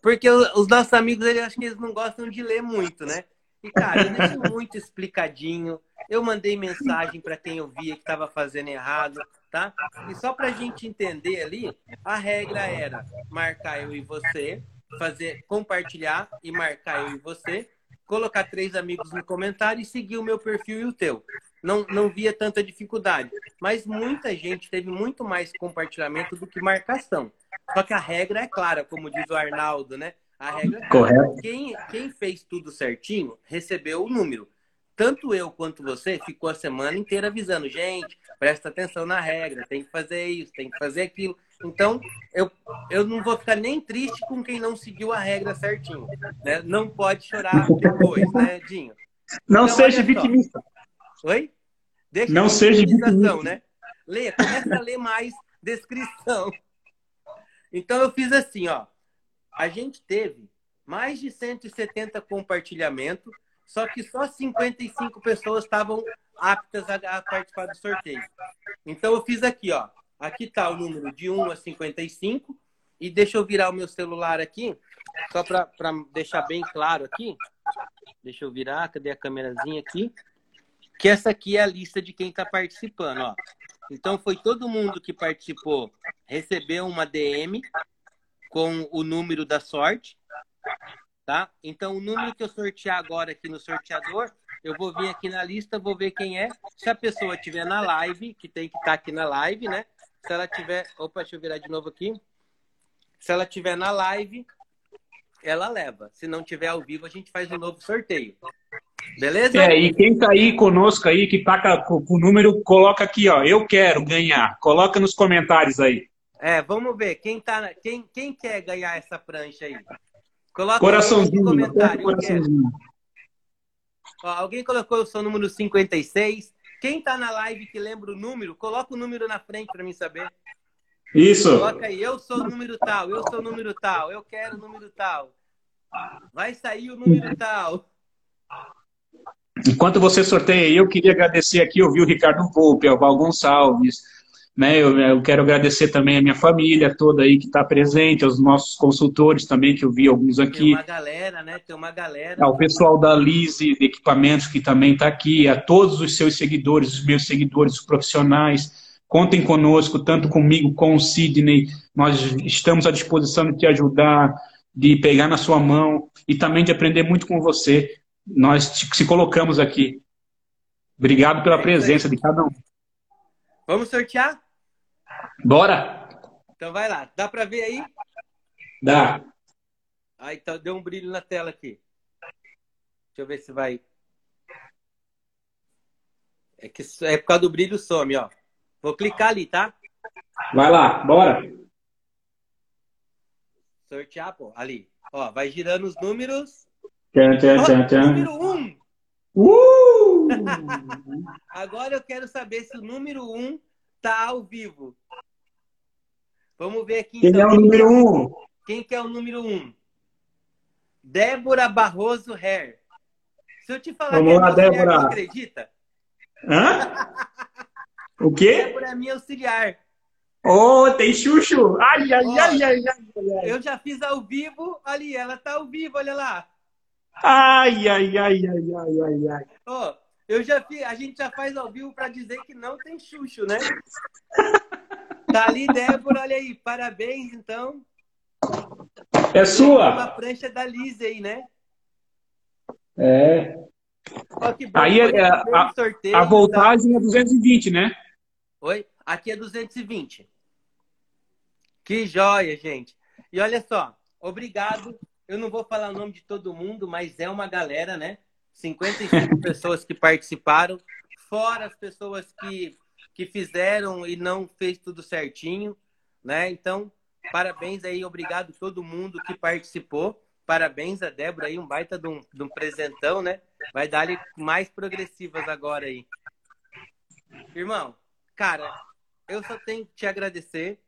porque os nossos amigos, eles acho que eles não gostam de ler muito, né? E, cara, eu deixei muito explicadinho. Eu mandei mensagem para quem eu via que estava fazendo errado, tá? E só para a gente entender ali, a regra era marcar eu e você, fazer compartilhar e marcar eu e você, colocar três amigos no comentário e seguir o meu perfil e o teu. Não, não via tanta dificuldade. Mas muita gente teve muito mais compartilhamento do que marcação. Só que a regra é clara, como diz o Arnaldo, né? A regra é. Correto. Quem, quem fez tudo certinho recebeu o número. Tanto eu quanto você ficou a semana inteira avisando, gente, presta atenção na regra, tem que fazer isso, tem que fazer aquilo. Então, eu, eu não vou ficar nem triste com quem não seguiu a regra certinho. Né? Não pode chorar depois, né, Dinho? Não então, seja vitimista. Oi? Deixa não seja vitimista. né? Leia, começa a ler mais descrição. Então eu fiz assim, ó. A gente teve mais de 170 compartilhamentos, só que só 55 pessoas estavam aptas a, participar do sorteio. Então eu fiz aqui, ó. Aqui está o número de 1 a 55. E deixa eu virar o meu celular aqui, só para deixar bem claro aqui. Deixa eu virar, cadê a câmerazinha aqui? Que essa aqui é a lista de quem está participando, ó. Então foi todo mundo que participou recebeu uma DM com o número da sorte, tá? Então o número que eu sortear agora aqui no sorteador, eu vou vir aqui na lista, vou ver quem é. Se a pessoa estiver na live, que tem que estar tá aqui na live, né? Se ela tiver, opa, deixa eu virar de novo aqui. Se ela tiver na live, ela leva. Se não tiver ao vivo, a gente faz um novo sorteio. Beleza? É, e quem tá aí conosco aí, que tá com, o número, coloca aqui, ó. Eu quero ganhar. Coloca nos comentários aí. É, vamos ver. Quem, tá, quem, quem quer ganhar essa prancha aí? Coloca coraçãozinho, no comentário. Coraçãozinho. Ó, alguém colocou o seu número 56. Quem tá na live que lembra o número, coloca o número na frente para mim saber. Isso. Coloca aí, eu sou o número tal, eu sou o número tal, eu quero o número tal. Vai sair o número tal. Enquanto você sorteia, eu queria agradecer aqui, eu vi o Ricardo Volpe, o Val Gonçalves, né? Eu, eu, quero agradecer também a minha família toda aí que está presente, aos nossos consultores também, que eu vi alguns aqui. Tem uma galera, né? Tem uma galera. Ao pessoal da Lise de Equipamentos que também está aqui, a todos os seus seguidores, os meus seguidores os profissionais. Contem conosco, tanto comigo, com o Sidney. Nós estamos à disposição de te ajudar, de pegar na sua mão e também de aprender muito com você nós se colocamos aqui. Obrigado pela presença de cada um. Vamos sortear? Bora! Então vai lá. Dá para ver aí? Dá. Ah, então deu um brilho na tela aqui. Deixa eu ver se vai. É que é por causa do brilho some, ó. Vou clicar ali, tá? Vai lá, bora. Sortear, pô. Ali. Ó, vai girando os números. Tchan, tchan, tchan, tchan. Número 1. Um. Uh! Agora eu quero saber se o número 1 um tá ao vivo. Vamos ver aqui Quem então. é o número um? Quem que é o número 1? Um? Débora Barroso Hair. Se eu te falar Vamos que é lá, auxiliar, Débora. você acredita? Hã? O quê? Débora é minha auxiliar. Oh, tem Xuxo! Ai, ai, Ó. ai, ai, ai, ai. Eu já fiz ao vivo, ali, ela tá ao vivo, olha lá. Ai, ai, ai, ai, ai, ai, ai. Ó, eu já fiz, a gente já faz ao vivo para dizer que não tem Xuxo, né? Tá ali, Débora, olha aí, parabéns, então. É Uma sua? prancha da Liz aí, né? É. Ó, que bom, Aí, é, primeiro a- sorteio, A tá? voltagem é 220, né? Oi? Aqui é 220. Que joia, gente. E olha só, obrigado. Eu não vou falar o nome de todo mundo, mas é uma galera, né? 55 pessoas que participaram, fora as pessoas que, que fizeram e não fez tudo certinho, né? Então, parabéns aí, obrigado a todo mundo que participou. Parabéns a Débora aí, um baita de um, de um presentão, né? Vai dar mais progressivas agora aí. Irmão, cara, eu só tenho que te agradecer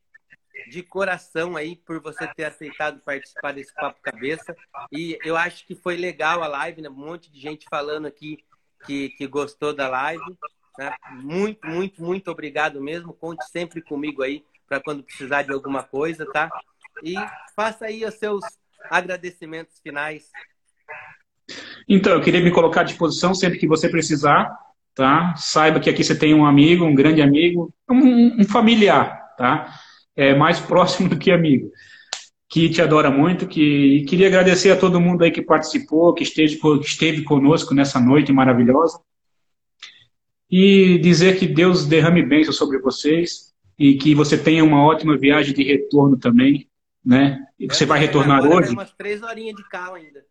de coração aí por você ter aceitado participar desse Papo Cabeça. E eu acho que foi legal a live, né? Um monte de gente falando aqui que, que gostou da live. né? Muito, muito, muito obrigado mesmo. Conte sempre comigo aí para quando precisar de alguma coisa, tá? E faça aí os seus agradecimentos finais. Então, eu queria me colocar à disposição sempre que você precisar, tá? Saiba que aqui você tem um amigo, um grande amigo, um, um familiar, tá? É mais próximo do que amigo, que te adora muito, que e queria agradecer a todo mundo aí que participou, que esteve, que esteve conosco nessa noite maravilhosa. E dizer que Deus derrame bênção sobre vocês e que você tenha uma ótima viagem de retorno também, né? E que você vai retornar hoje. tem umas três horinhas de carro ainda.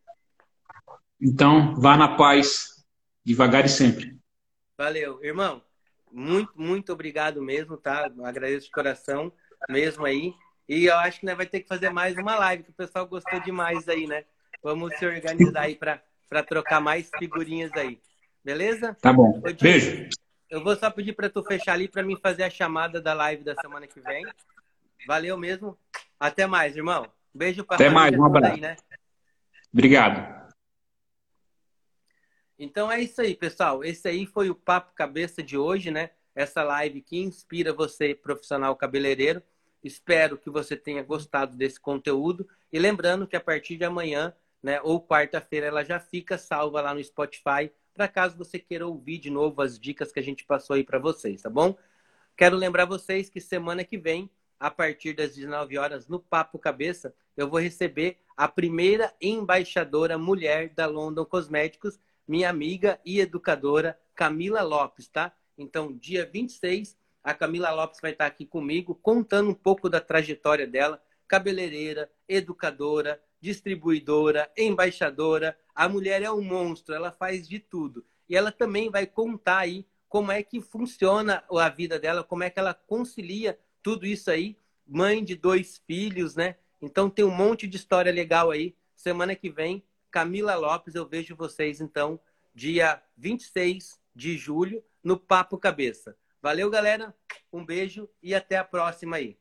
Então, vá na paz, devagar e sempre. Valeu, irmão. Muito, muito obrigado mesmo, tá? Agradeço de coração mesmo aí. E eu acho que nós vai ter que fazer mais uma live, que o pessoal gostou demais aí, né? Vamos se organizar aí para trocar mais figurinhas aí. Beleza? Tá bom. Di, Beijo. Eu vou só pedir para tu fechar ali para mim fazer a chamada da live da semana que vem. Valeu mesmo. Até mais, irmão. Beijo para Até mais, um abraço. aí, né? Obrigado. Então é isso aí, pessoal. Esse aí foi o Papo Cabeça de hoje, né? Essa live que inspira você, profissional cabeleireiro. Espero que você tenha gostado desse conteúdo. E lembrando que a partir de amanhã, né, ou quarta-feira, ela já fica salva lá no Spotify, para caso você queira ouvir de novo as dicas que a gente passou aí para vocês, tá bom? Quero lembrar vocês que semana que vem, a partir das 19 horas, no Papo Cabeça, eu vou receber a primeira embaixadora mulher da London Cosméticos, minha amiga e educadora Camila Lopes, tá? Então, dia 26, a Camila Lopes vai estar aqui comigo, contando um pouco da trajetória dela, cabeleireira, educadora, distribuidora, embaixadora. A mulher é um monstro, ela faz de tudo. E ela também vai contar aí como é que funciona a vida dela, como é que ela concilia tudo isso aí. Mãe de dois filhos, né? Então tem um monte de história legal aí. Semana que vem, Camila Lopes, eu vejo vocês então, dia 26 de julho, no Papo Cabeça. Valeu, galera. Um beijo e até a próxima aí.